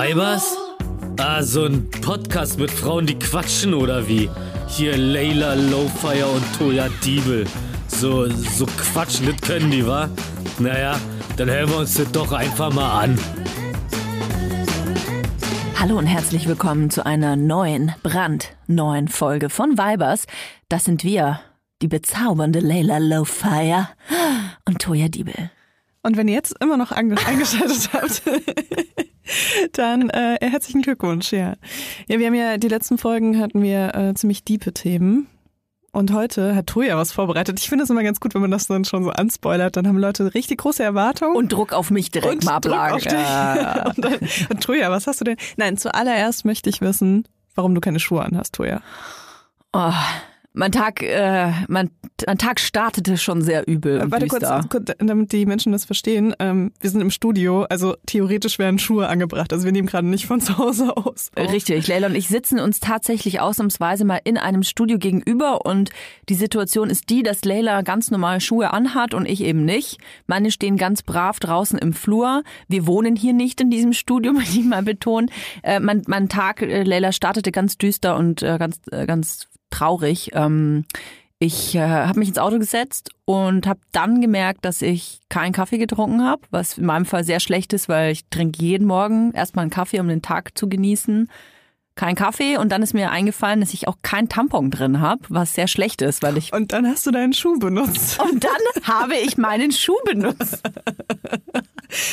Weibers? Ah, so ein Podcast mit Frauen, die quatschen oder wie? Hier Layla Lowfire und Toya Diebel. So, so quatschen, das können die, wa? Naja, dann hören wir uns das doch einfach mal an. Hallo und herzlich willkommen zu einer neuen, brandneuen Folge von Vibers. Das sind wir, die bezaubernde Layla Lowfire und Toya Diebel. Und wenn ihr jetzt immer noch eingeschaltet habt, dann äh, herzlichen Glückwunsch, ja. Ja, wir haben ja die letzten Folgen hatten wir äh, ziemlich diepe Themen. Und heute hat Toja was vorbereitet. Ich finde es immer ganz gut, wenn man das dann schon so anspoilert. Dann haben Leute richtig große Erwartungen. Und Druck auf mich direkt Und mal ablagen. Druck auf dich. Ja. und, dann, und Toja, was hast du denn? Nein, zuallererst möchte ich wissen, warum du keine Schuhe anhast, Toja. Oh, mein Tag, äh, mein, mein Tag startete schon sehr übel. Und Warte kurz, düster. kurz, damit die Menschen das verstehen. Ähm, wir sind im Studio, also theoretisch werden Schuhe angebracht. Also wir nehmen gerade nicht von zu Hause aus. auf. Richtig, Leila und ich sitzen uns tatsächlich ausnahmsweise mal in einem Studio gegenüber und die Situation ist die, dass Leila ganz normal Schuhe anhat und ich eben nicht. Meine stehen ganz brav draußen im Flur. Wir wohnen hier nicht in diesem Studio, möchte ich mal betonen. Äh, mein, mein Tag, äh, Leila, startete ganz düster und äh, ganz, äh, ganz traurig. Ähm, ich äh, habe mich ins Auto gesetzt und habe dann gemerkt, dass ich keinen Kaffee getrunken habe, was in meinem Fall sehr schlecht ist, weil ich trinke jeden Morgen erstmal einen Kaffee, um den Tag zu genießen. Kein Kaffee und dann ist mir eingefallen, dass ich auch kein Tampon drin habe, was sehr schlecht ist, weil ich Und dann hast du deinen Schuh benutzt. und dann habe ich meinen Schuh benutzt.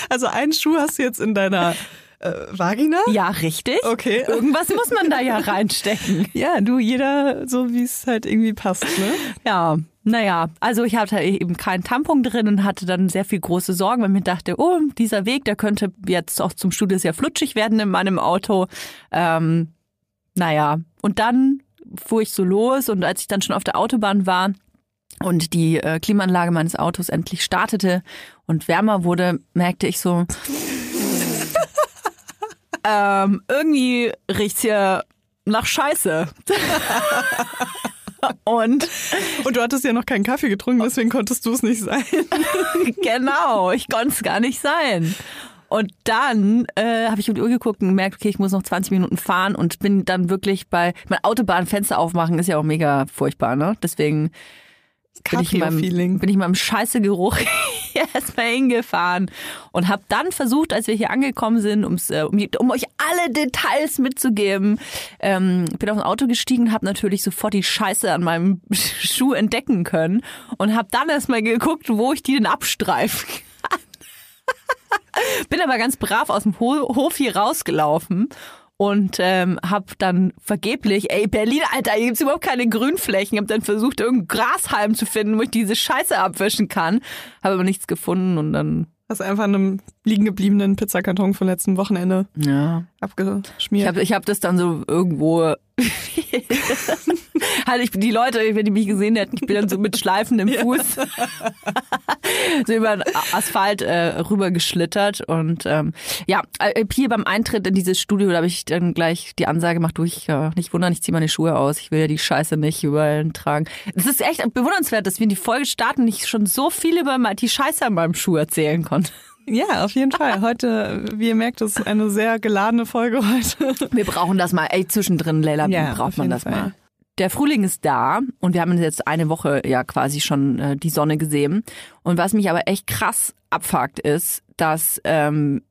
Also einen Schuh hast du jetzt in deiner äh, Vagina? Ja, richtig. Okay. Irgendwas muss man da ja reinstecken. Ja, du, jeder so, wie es halt irgendwie passt, ne? Ja, naja, also ich hatte eben keinen Tampon drin und hatte dann sehr viel große Sorgen, weil ich mir dachte, oh, dieser Weg, der könnte jetzt auch zum Studio sehr flutschig werden in meinem Auto. Ähm, naja, und dann fuhr ich so los und als ich dann schon auf der Autobahn war und die äh, Klimaanlage meines Autos endlich startete und wärmer wurde, merkte ich so, ähm, irgendwie riecht's hier nach Scheiße. und Und du hattest ja noch keinen Kaffee getrunken, deswegen konntest du es nicht sein. genau, ich konnte es gar nicht sein. Und dann äh, habe ich um die Uhr geguckt und gemerkt, okay, ich muss noch 20 Minuten fahren und bin dann wirklich bei mein Autobahnfenster aufmachen ist ja auch mega furchtbar, ne? Deswegen bin ich in meinem, bin ich in meinem Scheißegeruch erstmal hingefahren und habe dann versucht, als wir hier angekommen sind, um's, äh, um, um euch alle Details mitzugeben, ähm, bin auf ein Auto gestiegen, habe natürlich sofort die Scheiße an meinem Schuh entdecken können und habe dann erstmal geguckt, wo ich die denn abstreifen kann. bin aber ganz brav aus dem Ho Hof hier rausgelaufen und ähm, hab dann vergeblich, ey Berlin, Alter, hier gibt's überhaupt keine Grünflächen, hab dann versucht, irgendeinen Grashalm zu finden, wo ich diese Scheiße abwischen kann, habe aber nichts gefunden und dann Hast einfach einem liegen gebliebenen Pizzakarton vom letzten Wochenende ja, abgeschmiert. ich habe ich hab das dann so irgendwo halt ich die Leute, wenn die mich gesehen hätten, ich bin dann so mit schleifendem Fuß so über den Asphalt äh, rüber geschlittert und ähm, ja, äh, hier beim Eintritt in dieses Studio, da habe ich dann gleich die Ansage gemacht, du ich äh, nicht wundern, ich ziehe meine Schuhe aus, ich will ja die Scheiße nicht überall tragen. Es ist echt bewundernswert, dass wir in die Folge starten und ich schon so viel über die Scheiße an meinem Schuh erzählen konnte. Ja, auf jeden Fall. Heute, wie ihr merkt, ist eine sehr geladene Folge heute. Wir brauchen das mal, ey, zwischendrin, Leila, Ja, braucht man das Fall. mal. Der Frühling ist da und wir haben jetzt eine Woche ja quasi schon äh, die Sonne gesehen. Und was mich aber echt krass abfuckt ist, dass ähm,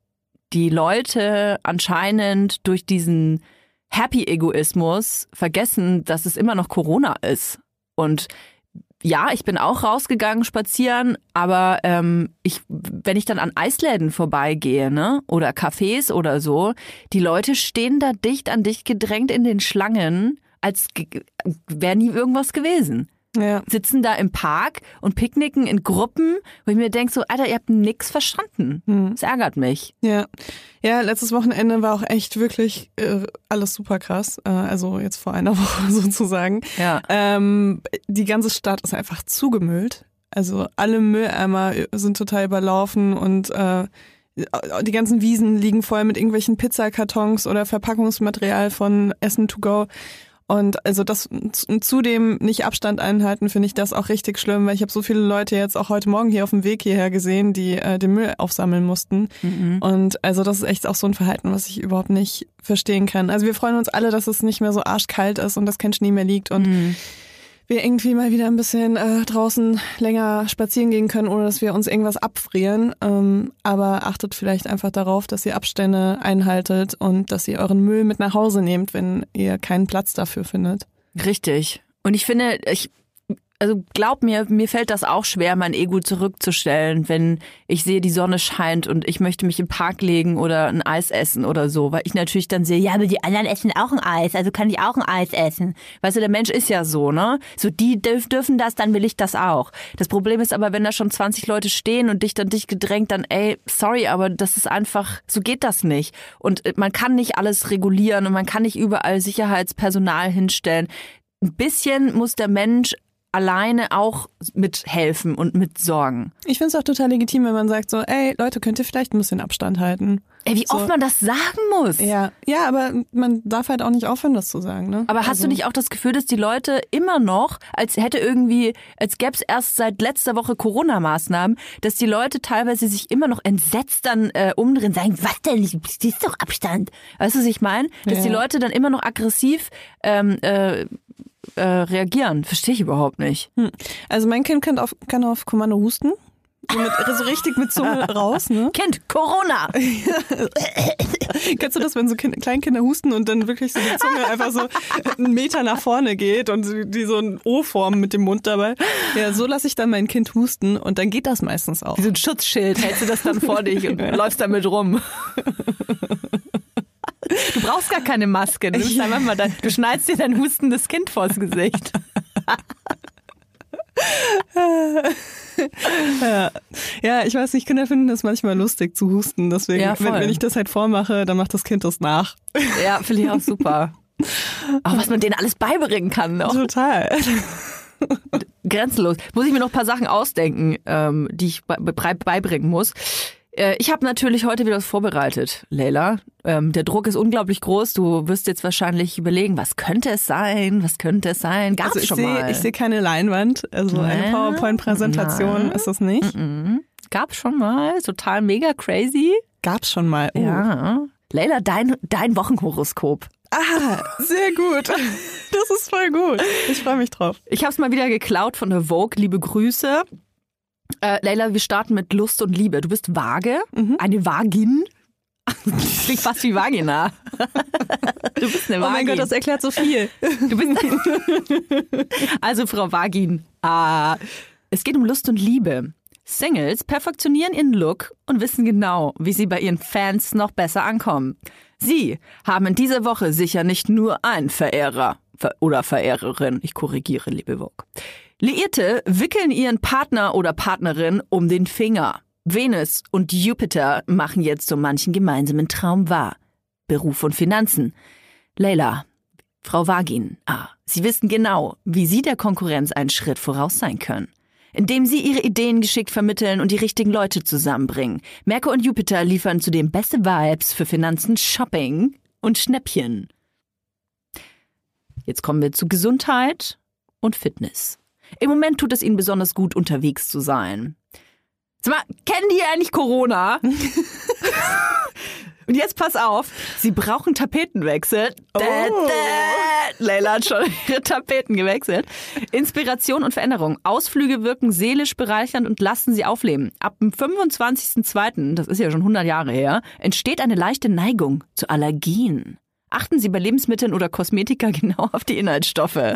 die Leute anscheinend durch diesen Happy-Egoismus vergessen, dass es immer noch Corona ist. Und ja, ich bin auch rausgegangen spazieren, aber ähm, ich, wenn ich dann an Eisläden vorbeigehe, ne, oder Cafés oder so, die Leute stehen da dicht an dicht gedrängt in den Schlangen, als wäre nie irgendwas gewesen. Ja. Sitzen da im Park und picknicken in Gruppen, wo ich mir denke, so, Alter, ihr habt nix verstanden. Das ärgert mich. Ja. Ja, letztes Wochenende war auch echt wirklich äh, alles super krass. Äh, also jetzt vor einer Woche sozusagen. Ja. Ähm, die ganze Stadt ist einfach zugemüllt. Also alle Mülleimer sind total überlaufen und äh, die ganzen Wiesen liegen voll mit irgendwelchen Pizzakartons oder Verpackungsmaterial von Essen to go. Und also das zudem nicht Abstand einhalten, finde ich das auch richtig schlimm, weil ich habe so viele Leute jetzt auch heute Morgen hier auf dem Weg hierher gesehen, die äh, den Müll aufsammeln mussten. Mhm. Und also das ist echt auch so ein Verhalten, was ich überhaupt nicht verstehen kann. Also wir freuen uns alle, dass es nicht mehr so arschkalt ist und dass kein Schnee mehr liegt und mhm wir irgendwie mal wieder ein bisschen äh, draußen länger spazieren gehen können, ohne dass wir uns irgendwas abfrieren. Ähm, aber achtet vielleicht einfach darauf, dass ihr Abstände einhaltet und dass ihr euren Müll mit nach Hause nehmt, wenn ihr keinen Platz dafür findet. Richtig. Und ich finde, ich also glaub mir, mir fällt das auch schwer, mein Ego zurückzustellen, wenn ich sehe, die Sonne scheint und ich möchte mich im Park legen oder ein Eis essen oder so, weil ich natürlich dann sehe, ja, aber die anderen essen auch ein Eis, also kann ich auch ein Eis essen. Weißt du, der Mensch ist ja so, ne? So, die dürf, dürfen das, dann will ich das auch. Das Problem ist aber, wenn da schon 20 Leute stehen und dich dann dich gedrängt, dann, ey, sorry, aber das ist einfach, so geht das nicht. Und äh, man kann nicht alles regulieren und man kann nicht überall Sicherheitspersonal hinstellen ein bisschen muss der Mensch alleine auch mithelfen und mitsorgen. Ich finde es auch total legitim, wenn man sagt so, ey Leute, könnt ihr vielleicht ein bisschen Abstand halten. Ey, wie so. oft man das sagen muss. Ja, ja, aber man darf halt auch nicht aufhören, das zu sagen. Ne? Aber hast also. du nicht auch das Gefühl, dass die Leute immer noch, als hätte irgendwie, als gäbe es erst seit letzter Woche Corona-Maßnahmen, dass die Leute teilweise sich immer noch entsetzt dann äh, umdrehen, sagen, was denn, das ist doch Abstand. Weißt du, was ich meine? Dass ja. die Leute dann immer noch aggressiv ähm, äh, äh, reagieren. Verstehe ich überhaupt nicht. Hm. Also mein Kind kann auf, kann auf Kommando husten. So, mit, so richtig mit Zunge raus, ne? Kind, Corona! Kennst du das, wenn so kind, Kleinkinder husten und dann wirklich so die Zunge einfach so einen Meter nach vorne geht und die so ein O formen mit dem Mund dabei? Ja, so lasse ich dann mein Kind husten und dann geht das meistens auch. Wie so ein Schutzschild hältst du das dann vor dich und läufst damit rum. Du brauchst gar keine Maske. Du, dein, du schneidest dir dein hustendes Kind vors Gesicht. ja. ja, ich weiß nicht, Kinder finden das manchmal lustig zu husten. Deswegen, ja, wenn, wenn, ich das halt vormache, dann macht das Kind das nach. Ja, finde ich auch super. Auch was man denen alles beibringen kann. Noch. Total. Grenzenlos. Muss ich mir noch ein paar Sachen ausdenken, ähm, die ich beibringen muss. Äh, ich habe natürlich heute wieder was vorbereitet, Leila. Ähm, der Druck ist unglaublich groß. Du wirst jetzt wahrscheinlich überlegen, was könnte es sein? Was könnte es sein? Gab's also ich schon seh, mal? Ich sehe keine Leinwand. Also nee. eine PowerPoint-Präsentation ist das nicht. -mm. Gab's schon mal. Total mega crazy. Gab's schon mal. Oh. Ja. Leila, dein, dein Wochenhoroskop. Ah, sehr gut. Das ist voll gut. Ich freue mich drauf. Ich habe es mal wieder geklaut von der Vogue. Liebe Grüße. Äh, Leila, wir starten mit Lust und Liebe. Du bist vage, mhm. eine Vagin. Das klingt fast wie Vagina. Du bist eine Vagin. Oh mein Gott, das erklärt so viel. Du bist also Frau Vagin. Ah, es geht um Lust und Liebe. Singles perfektionieren ihren Look und wissen genau, wie sie bei ihren Fans noch besser ankommen. Sie haben in dieser Woche sicher nicht nur einen Verehrer oder Verehrerin. Ich korrigiere, liebe Vogue. Liierte wickeln ihren Partner oder Partnerin um den Finger. Venus und Jupiter machen jetzt so manchen gemeinsamen Traum wahr. Beruf und Finanzen. Leila, Frau Wagin, ah, Sie wissen genau, wie Sie der Konkurrenz einen Schritt voraus sein können. Indem Sie Ihre Ideen geschickt vermitteln und die richtigen Leute zusammenbringen. Merkur und Jupiter liefern zudem beste Vibes für Finanzen, Shopping und Schnäppchen. Jetzt kommen wir zu Gesundheit und Fitness. Im Moment tut es ihnen besonders gut, unterwegs zu sein. Sag mal, kennen die eigentlich Corona? Und jetzt pass auf, sie brauchen Tapetenwechsel. Oh. Leila hat schon ihre Tapeten gewechselt. Inspiration und Veränderung. Ausflüge wirken seelisch bereichernd und lassen sie aufleben. Ab dem 25.02., das ist ja schon 100 Jahre her, entsteht eine leichte Neigung zu Allergien. Achten Sie bei Lebensmitteln oder Kosmetika genau auf die Inhaltsstoffe.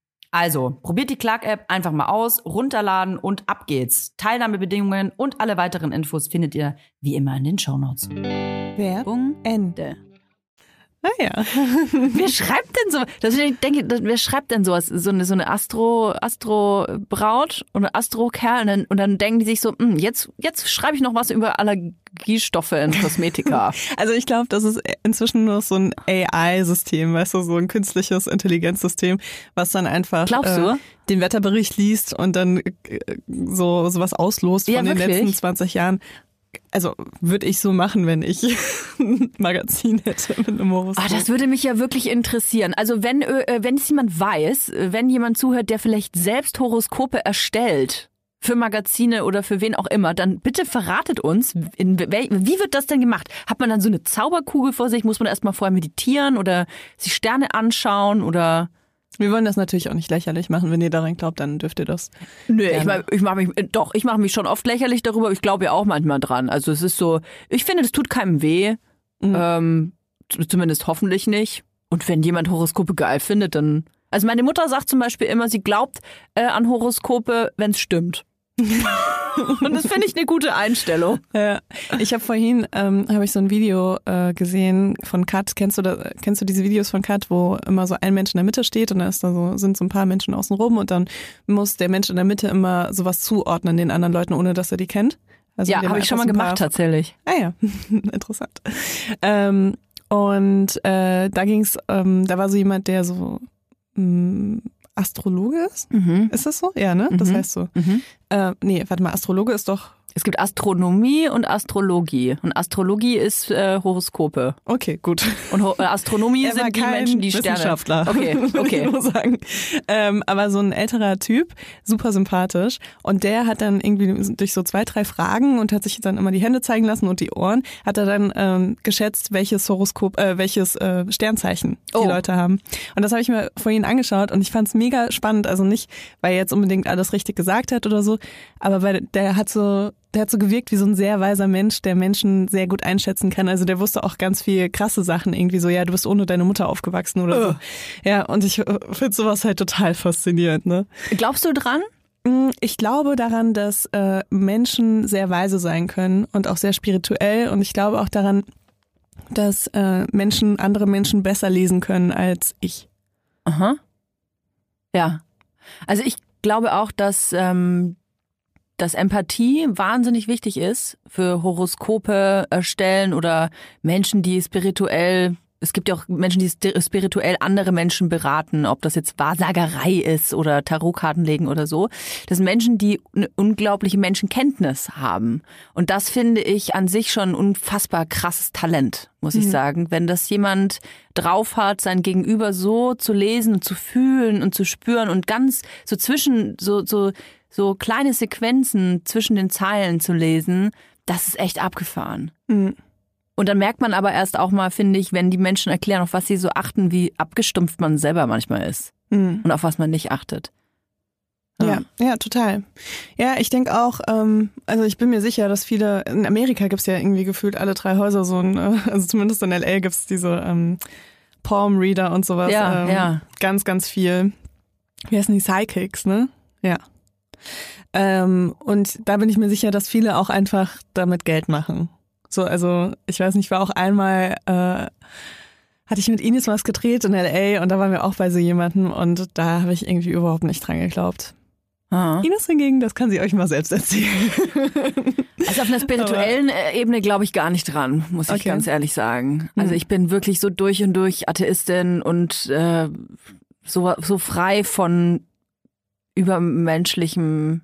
Also, probiert die Clark-App einfach mal aus, runterladen und ab geht's. Teilnahmebedingungen und alle weiteren Infos findet ihr wie immer in den Shownotes. Werbung Ende. Naja. Ah, wer schreibt denn so? Das, ich denke, wer schreibt denn sowas? So eine, so eine Astro, Astro-Braut oder Astro-Kerl und dann, und dann denken die sich so, hm, jetzt, jetzt schreibe ich noch was über Allergiestoffe in Kosmetika. also ich glaube, das ist inzwischen nur so ein AI-System, weißt du, so ein künstliches Intelligenzsystem, was dann einfach? Äh, den Wetterbericht liest und dann äh, so sowas auslost ja, von den wirklich? letzten 20 Jahren also würde ich so machen, wenn ich ein Magazin hätte mit einem Horoskop. Ah, das würde mich ja wirklich interessieren. Also wenn äh, wenn es jemand weiß, wenn jemand zuhört, der vielleicht selbst Horoskope erstellt für Magazine oder für wen auch immer, dann bitte verratet uns, in, wie wird das denn gemacht? Hat man dann so eine Zauberkugel vor sich? Muss man erstmal vorher meditieren oder sich Sterne anschauen oder wir wollen das natürlich auch nicht lächerlich machen. Wenn ihr daran glaubt, dann dürft ihr das. Nö, gerne. ich, mach, ich mache mich, doch, ich mache mich schon oft lächerlich darüber, aber ich glaube ja auch manchmal dran. Also es ist so, ich finde, das tut keinem weh. Mhm. Ähm, zumindest hoffentlich nicht. Und wenn jemand Horoskope geil findet, dann. Also meine Mutter sagt zum Beispiel immer, sie glaubt äh, an Horoskope, wenn es stimmt. Und das finde ich eine gute Einstellung. Ja. Ich habe vorhin ähm, habe ich so ein Video äh, gesehen von Kat. Kennst du da, kennst du diese Videos von Kat, wo immer so ein Mensch in der Mitte steht und da ist da so sind so ein paar Menschen außen rum und dann muss der Mensch in der Mitte immer sowas zuordnen den anderen Leuten, ohne dass er die kennt. Also ja, habe ich schon mal gemacht tatsächlich. Ah ja, interessant. Ähm, und äh, da ging's, ähm, da war so jemand, der so mh, mm, Astrologe ist. Mhm. Ist das so? Ja, ne? Das mhm. heißt so. Mhm. Äh, nee, warte mal, Astrologe ist doch es gibt Astronomie und Astrologie. Und Astrologie ist äh, Horoskope. Okay, gut. Und Ho äh, Astronomie er sind die Menschen, die Wissenschaftler, Sterne. Okay, okay. ich sagen. Ähm, aber so ein älterer Typ, super sympathisch. Und der hat dann irgendwie durch so zwei, drei Fragen und hat sich dann immer die Hände zeigen lassen und die Ohren, hat er dann ähm, geschätzt, welches Horoskop, äh, welches äh, Sternzeichen die oh. Leute haben. Und das habe ich mir vorhin angeschaut und ich fand es mega spannend. Also nicht, weil er jetzt unbedingt alles richtig gesagt hat oder so, aber weil der hat so der hat so gewirkt wie so ein sehr weiser Mensch, der Menschen sehr gut einschätzen kann. Also der wusste auch ganz viel krasse Sachen irgendwie so, ja, du bist ohne deine Mutter aufgewachsen oder so. Ja, und ich finde sowas halt total faszinierend, ne? Glaubst du dran? Mm, ich glaube daran, dass äh, Menschen sehr weise sein können und auch sehr spirituell. Und ich glaube auch daran, dass äh, Menschen andere Menschen besser lesen können als ich. Aha. Ja. Also ich glaube auch, dass ähm, dass Empathie wahnsinnig wichtig ist für Horoskope erstellen oder Menschen, die spirituell es gibt ja auch Menschen, die spirituell andere Menschen beraten, ob das jetzt Wahrsagerei ist oder Tarotkarten legen oder so. Das sind Menschen, die eine unglaubliche Menschenkenntnis haben. Und das finde ich an sich schon ein unfassbar krasses Talent, muss ich mhm. sagen. Wenn das jemand drauf hat, sein Gegenüber so zu lesen und zu fühlen und zu spüren und ganz so zwischen, so, so, so kleine Sequenzen zwischen den Zeilen zu lesen, das ist echt abgefahren. Mhm. Und dann merkt man aber erst auch mal, finde ich, wenn die Menschen erklären, auf was sie so achten, wie abgestumpft man selber manchmal ist mhm. und auf was man nicht achtet. Ja, ja, total. Ja, ich denke auch, ähm, also ich bin mir sicher, dass viele, in Amerika gibt es ja irgendwie gefühlt alle drei Häuser so ein, äh, also zumindest in LA gibt es diese ähm, Palm Reader und sowas. Ja, ähm, ja. Ganz, ganz viel. Wie heißen die Psychics, ne? Ja. Ähm, und da bin ich mir sicher, dass viele auch einfach damit Geld machen. So, also ich weiß nicht, ich war auch einmal, äh, hatte ich mit Ines was gedreht in LA und da waren wir auch bei so jemandem und da habe ich irgendwie überhaupt nicht dran geglaubt. Ah. Ines hingegen, das kann sie euch mal selbst erzählen. Also auf einer spirituellen Aber, Ebene glaube ich gar nicht dran, muss ich okay. ganz ehrlich sagen. Also hm. ich bin wirklich so durch und durch Atheistin und äh, so, so frei von übermenschlichem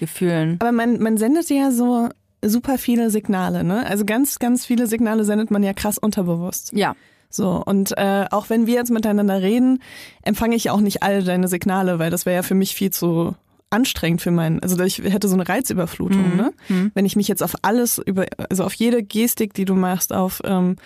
Gefühlen. Aber man, man sendet ja so super viele Signale, ne? Also ganz, ganz viele Signale sendet man ja krass unterbewusst. Ja. So, und äh, auch wenn wir jetzt miteinander reden, empfange ich auch nicht alle deine Signale, weil das wäre ja für mich viel zu anstrengend für meinen, also ich hätte so eine Reizüberflutung, mhm. ne? Mhm. Wenn ich mich jetzt auf alles über, also auf jede Gestik, die du machst, auf ähm,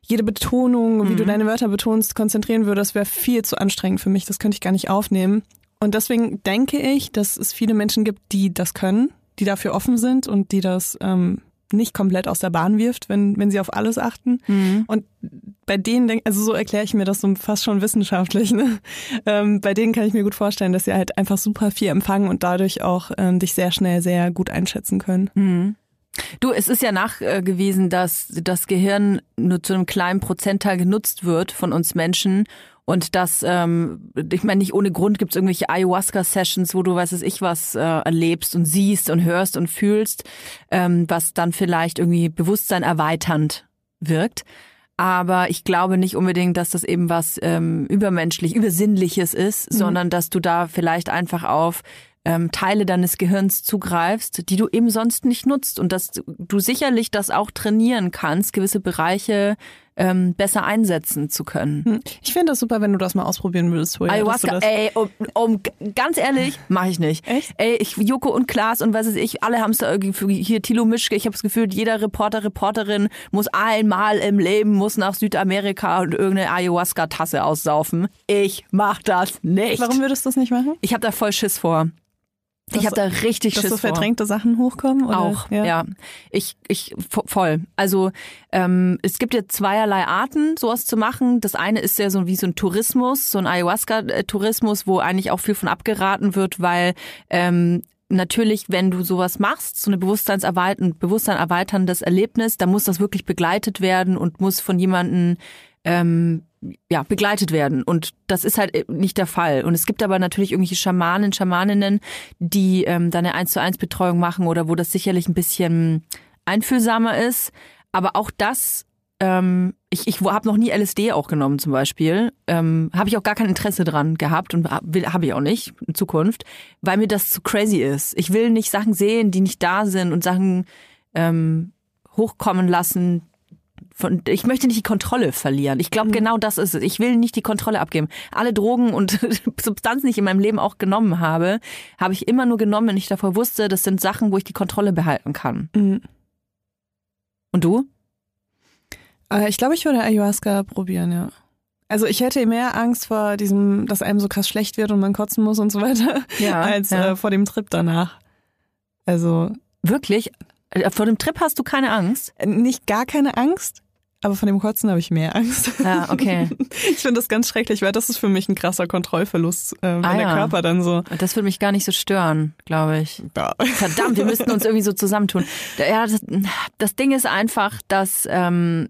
jede Betonung, wie mhm. du deine Wörter betonst, konzentrieren würde, das wäre viel zu anstrengend für mich. Das könnte ich gar nicht aufnehmen. Und deswegen denke ich, dass es viele Menschen gibt, die das können, die dafür offen sind und die das ähm, nicht komplett aus der Bahn wirft, wenn, wenn sie auf alles achten. Mhm. Und bei denen, denk, also so erkläre ich mir das so fast schon wissenschaftlich, ne? ähm, bei denen kann ich mir gut vorstellen, dass sie halt einfach super viel empfangen und dadurch auch ähm, dich sehr schnell sehr gut einschätzen können. Mhm. Du, es ist ja nachgewiesen, dass das Gehirn nur zu einem kleinen Prozentteil genutzt wird von uns Menschen und das, ähm, ich meine, nicht ohne Grund gibt es irgendwelche Ayahuasca-Sessions, wo du, weiß es ich, was äh, erlebst und siehst und hörst und fühlst, ähm, was dann vielleicht irgendwie Bewusstsein erweiternd wirkt. Aber ich glaube nicht unbedingt, dass das eben was ähm, übermenschlich, übersinnliches ist, mhm. sondern dass du da vielleicht einfach auf ähm, Teile deines Gehirns zugreifst, die du eben sonst nicht nutzt und dass du sicherlich das auch trainieren kannst, gewisse Bereiche ähm, besser einsetzen zu können. Hm. Ich finde das super, wenn du das mal ausprobieren würdest. Julia, Ayahuasca, ey, um, um, ganz ehrlich, mache ich nicht. Echt? Ey, ich, Joko und Klaas und was weiß ich, alle haben es da irgendwie, hier Tilo Mischke, ich habe das Gefühl, jeder Reporter, Reporterin muss einmal im Leben, muss nach Südamerika und irgendeine Ayahuasca-Tasse aussaufen. Ich mach das nicht. Warum würdest du das nicht machen? Ich habe da voll Schiss vor. Ich habe da richtig dass Schiss so verdrängte vor. Sachen hochkommen? Oder? Auch, ja. ja. Ich, ich voll. Also ähm, es gibt ja zweierlei Arten, sowas zu machen. Das eine ist ja so wie so ein Tourismus, so ein Ayahuasca-Tourismus, wo eigentlich auch viel von abgeraten wird, weil ähm, natürlich, wenn du sowas machst, so eine Bewusstseinserweitern, Bewusstsein erweiterndes Erlebnis, dann muss das wirklich begleitet werden und muss von jemandem ähm, ja, begleitet werden. Und das ist halt äh, nicht der Fall. Und es gibt aber natürlich irgendwelche Schamanen, Schamaninnen, die ähm, dann eine 1 zu 1 Betreuung machen oder wo das sicherlich ein bisschen einfühlsamer ist. Aber auch das, ähm, ich, ich habe noch nie LSD auch genommen zum Beispiel. Ähm, habe ich auch gar kein Interesse dran gehabt und habe ich auch nicht in Zukunft, weil mir das zu crazy ist. Ich will nicht Sachen sehen, die nicht da sind und Sachen ähm, hochkommen lassen, von, ich möchte nicht die Kontrolle verlieren. Ich glaube, mhm. genau das ist es. Ich will nicht die Kontrolle abgeben. Alle Drogen und Substanzen, die ich in meinem Leben auch genommen habe, habe ich immer nur genommen, wenn ich davor wusste, das sind Sachen, wo ich die Kontrolle behalten kann. Mhm. Und du? Äh, ich glaube, ich würde Ayahuasca probieren, ja. Also ich hätte mehr Angst vor diesem, dass einem so krass schlecht wird und man kotzen muss und so weiter, ja, als ja. Äh, vor dem Trip danach. Also wirklich? Äh, vor dem Trip hast du keine Angst? Nicht gar keine Angst, aber von dem Kotzen habe ich mehr Angst. Ja, okay. Ich finde das ganz schrecklich, weil das ist für mich ein krasser Kontrollverlust, äh, wenn ah, der ja. Körper dann so. Das würde mich gar nicht so stören, glaube ich. Ja. Verdammt, wir müssten uns irgendwie so zusammentun. Ja, das, das Ding ist einfach, dass ähm,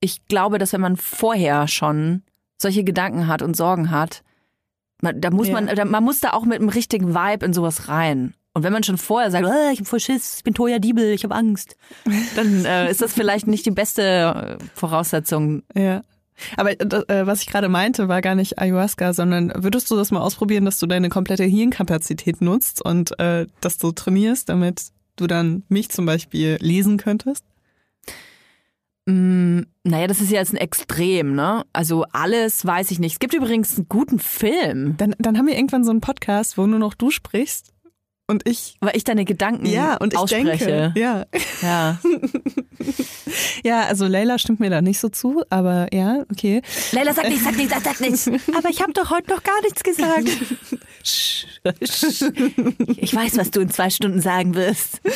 ich glaube, dass wenn man vorher schon solche Gedanken hat und Sorgen hat, man, da muss ja. man, man muss da auch mit einem richtigen Vibe in sowas rein. Und wenn man schon vorher sagt, oh, ich habe voll Schiss, ich bin Toya Diebel, ich habe Angst, dann äh, ist das vielleicht nicht die beste äh, Voraussetzung. Ja. Aber äh, was ich gerade meinte, war gar nicht Ayahuasca, sondern würdest du das mal ausprobieren, dass du deine komplette Hirnkapazität nutzt und äh, dass du trainierst, damit du dann mich zum Beispiel lesen könntest? Mm, naja, das ist ja jetzt ein Extrem, ne? Also alles weiß ich nicht. Es gibt übrigens einen guten Film. Dann, dann haben wir irgendwann so einen Podcast, wo nur noch du sprichst und ich. Weil ich deine Gedanken ja, und ich ausspreche. Denke, ja. Ja. ja, also Leila stimmt mir da nicht so zu, aber ja, okay. Leila sagt nichts, sagt nichts, sagt nichts. aber ich habe doch heute noch gar nichts gesagt. ich weiß, was du in zwei Stunden sagen wirst.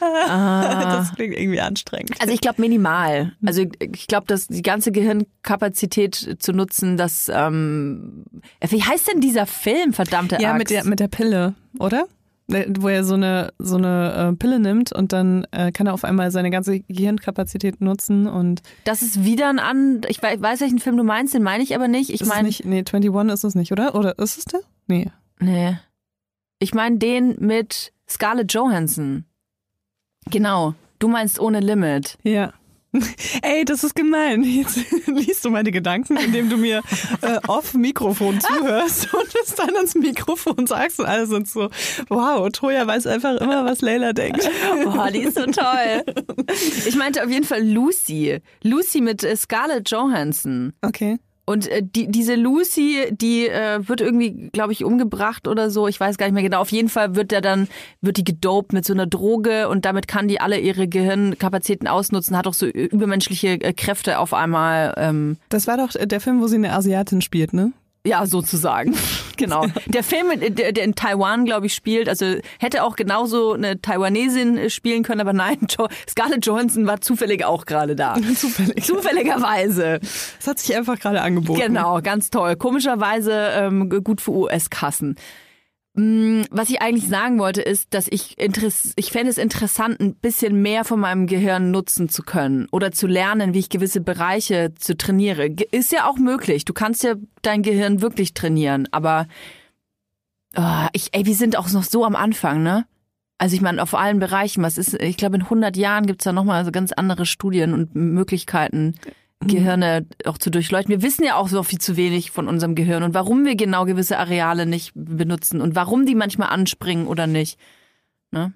Ah. Das klingt irgendwie anstrengend. Also ich glaube minimal. Also ich glaube, dass die ganze Gehirnkapazität zu nutzen, dass ähm, wie heißt denn dieser Film, verdammte Ja, Axt? mit der mit der Pille, oder? Wo er so eine so eine äh, Pille nimmt und dann äh, kann er auf einmal seine ganze Gehirnkapazität nutzen und Das ist wieder ein an. Ich weiß, weiß welchen Film du meinst, den meine ich aber nicht. Ich meine nicht, nee, 21 ist es nicht, oder? Oder ist es der? Nee. Nee. Ich meine den mit Scarlett Johansson. Genau. Du meinst ohne Limit. Ja. Ey, das ist gemein. Jetzt liest du meine Gedanken, indem du mir äh, off Mikrofon zuhörst und es dann ins Mikrofon sagst und alle sind so, wow, Toja weiß einfach immer, was Leila denkt. Boah, die ist so toll. Ich meinte auf jeden Fall Lucy. Lucy mit äh, Scarlett Johansson. Okay. Und äh, die, diese Lucy, die äh, wird irgendwie, glaube ich, umgebracht oder so. Ich weiß gar nicht mehr genau. Auf jeden Fall wird der dann, wird die gedopt mit so einer Droge und damit kann die alle ihre Gehirnkapazitäten ausnutzen, hat auch so übermenschliche äh, Kräfte auf einmal. Ähm, Das war doch der Film, wo sie eine Asiatin spielt, ne? Ja, sozusagen. genau. Der Film, der, der in Taiwan, glaube ich, spielt, also hätte auch genauso eine Taiwanesin äh, spielen können, aber nein, jo Scarlett Johansson war zufällig auch gerade da. Zufällig. Zufälligerweise. Das hat sich einfach gerade angeboten. Genau, ganz toll. Komischerweise ähm, gut für US-Kassen. Mm, Was ich eigentlich sagen wollte, ist, dass ich interess ich fände es interessant, ein bisschen mehr von meinem Gehirn nutzen zu können oder zu lernen, wie ich gewisse Bereiche zu trainiere. Ist ja auch möglich. Du kannst ja dein Gehirn wirklich trainieren, aber oh, ich, ey, wir sind auch noch so am Anfang, ne? Also ich meine, auf allen Bereichen, was ist, ich glaube, in 100 Jahren gibt's da nochmal so ganz andere Studien und Möglichkeiten, Gehirne auch zu durchleuchten. Wir wissen ja auch so viel zu wenig von unserem Gehirn und warum wir genau gewisse Areale nicht benutzen und warum die manchmal anspringen oder nicht. Ne?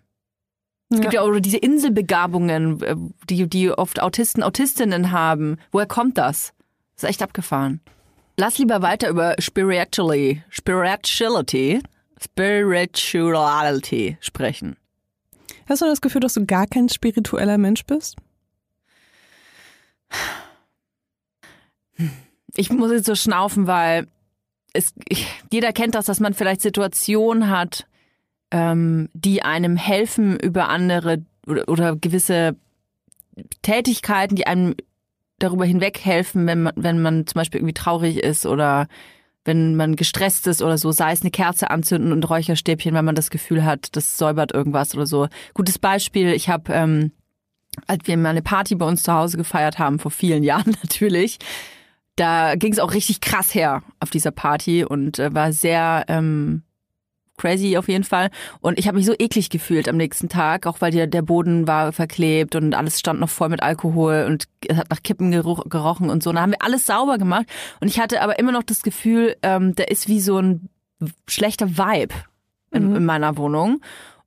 Es gibt ja auch diese Inselbegabungen, äh, die, die oft Autisten, Autistinnen haben. Woher kommt das? Das ist echt abgefahren. Lass lieber weiter über Spiritually, Spirituality, Spirituality sprechen. Hast du das Gefühl, dass du gar kein spiritueller Mensch bist? Ich muss jetzt so schnaufen, weil es, ich, jeder kennt das, dass man vielleicht Situationen hat, ähm, die einem helfen über andere oder, oder gewisse Tätigkeiten, die einem darüber hinweg helfen, wenn man, wenn man zum Beispiel irgendwie traurig ist oder wenn man gestresst ist oder so, sei es eine Kerze anzünden und Räucherstäbchen, wenn man das Gefühl hat, das säubert irgendwas oder so. Gutes Beispiel, ich habe, ähm, als wir mal eine Party bei uns zu Hause gefeiert haben, vor vielen Jahren natürlich, da ging es auch richtig krass her auf dieser Party und äh, war sehr ähm, crazy auf jeden Fall. Und ich habe mich so eklig gefühlt am nächsten Tag, auch weil der, der Boden war verklebt und alles stand noch voll mit Alkohol und es hat nach Kippen gerochen und so. Und da haben wir alles sauber gemacht und ich hatte aber immer noch das Gefühl, ähm, da ist wie so ein schlechter Vibe in, in meiner Wohnung.